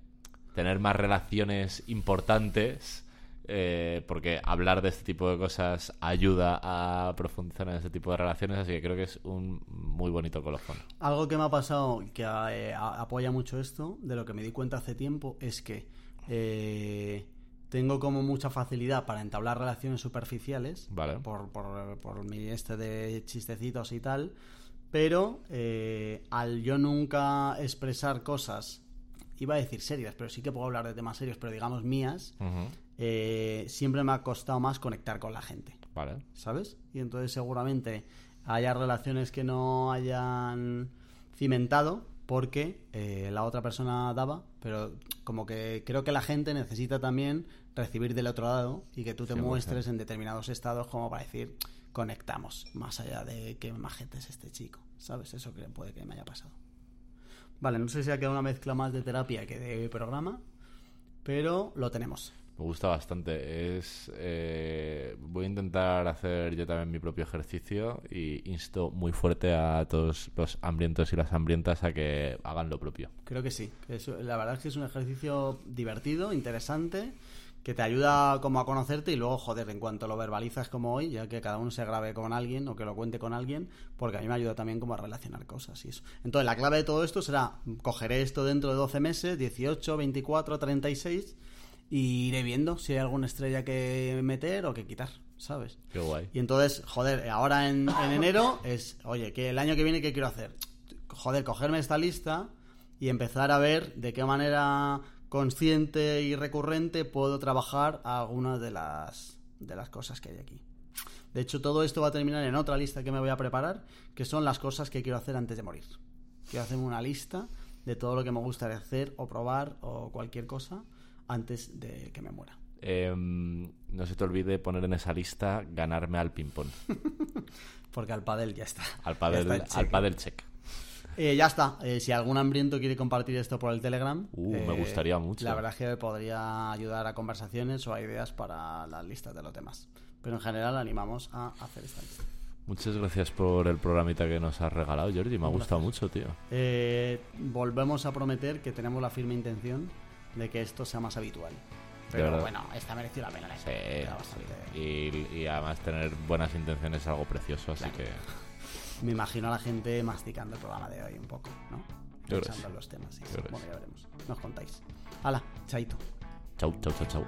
tener más relaciones importantes. Eh, porque hablar de este tipo de cosas ayuda a profundizar en este tipo de relaciones, así que creo que es un muy bonito colofón. Algo que me ha pasado que eh, a- apoya mucho esto, de lo que me di cuenta hace tiempo, es que eh, tengo como mucha facilidad para entablar relaciones superficiales Vale. por, por, por mi este de chistecitos y tal, pero eh, al yo nunca expresar cosas, iba a decir serias, pero sí que puedo hablar de temas serios, pero digamos mías. Eh, siempre me ha costado más conectar con la gente. Vale. ¿sabes? Y entonces seguramente haya relaciones que no hayan cimentado porque eh, la otra persona daba, pero como que creo que la gente necesita también recibir del otro lado y que tú te 100%. muestres en determinados estados como para decir conectamos, más allá de que majete es este chico, ¿sabes? Eso que puede que me haya pasado. Vale, no sé si ha quedado una mezcla más de terapia que de programa, pero lo tenemos. Me gusta bastante. Es eh, voy a intentar hacer yo también mi propio ejercicio y insto muy fuerte a todos los hambrientos y las hambrientas a que hagan lo propio. Creo que sí. la verdad es que es un ejercicio divertido, interesante, que te ayuda como a conocerte y luego, joder, en cuanto lo verbalizas como hoy, ya que cada uno se grabe con alguien o que lo cuente con alguien, porque a mí me ayuda también como a relacionar cosas y eso. Entonces, la clave de todo esto será, cogeré esto dentro de 12 meses, 18, 24, 36, y iré viendo si hay alguna estrella que meter o que quitar, ¿sabes? Qué guay. Y entonces, joder, ahora en, en enero es, oye, que el año que viene, ¿qué quiero hacer? Joder, cogerme esta lista y empezar a ver de qué manera consciente y recurrente puedo trabajar algunas de las, de las cosas que hay aquí. De hecho, todo esto va a terminar en otra lista que me voy a preparar, que son las cosas que quiero hacer antes de morir. Quiero hacerme una lista de todo lo que me gustaría hacer o probar o cualquier cosa antes de que me muera. Em, no se te olvide poner en esa lista ganarme al ping-pong. Porque al padel ya está. Al Ya padel, está el al padel check. Eh, ya está. Eh, si algún hambriento quiere compartir esto por el Telegram, Uh, me eh, gustaría mucho. La verdad es que podría ayudar a conversaciones o a ideas para las listas de los temas. Pero en general animamos a hacer esta lista. Muchas gracias por el programita que nos has regalado, Jordi. Me ha gustado mucho, tío. Volvemos a prometer que tenemos la firme intención de que esto sea más habitual. Pero bueno, esta mereció la pena. la Sí, bastante- sí. Y, y además tener buenas intenciones es algo precioso, así Claro. que Me imagino a la gente masticando el programa de hoy un poco, ¿no? Yo Pensando en los temas. Bueno, ya veremos. Nos contáis. Hala, chaito. chau, chau, chau, chau.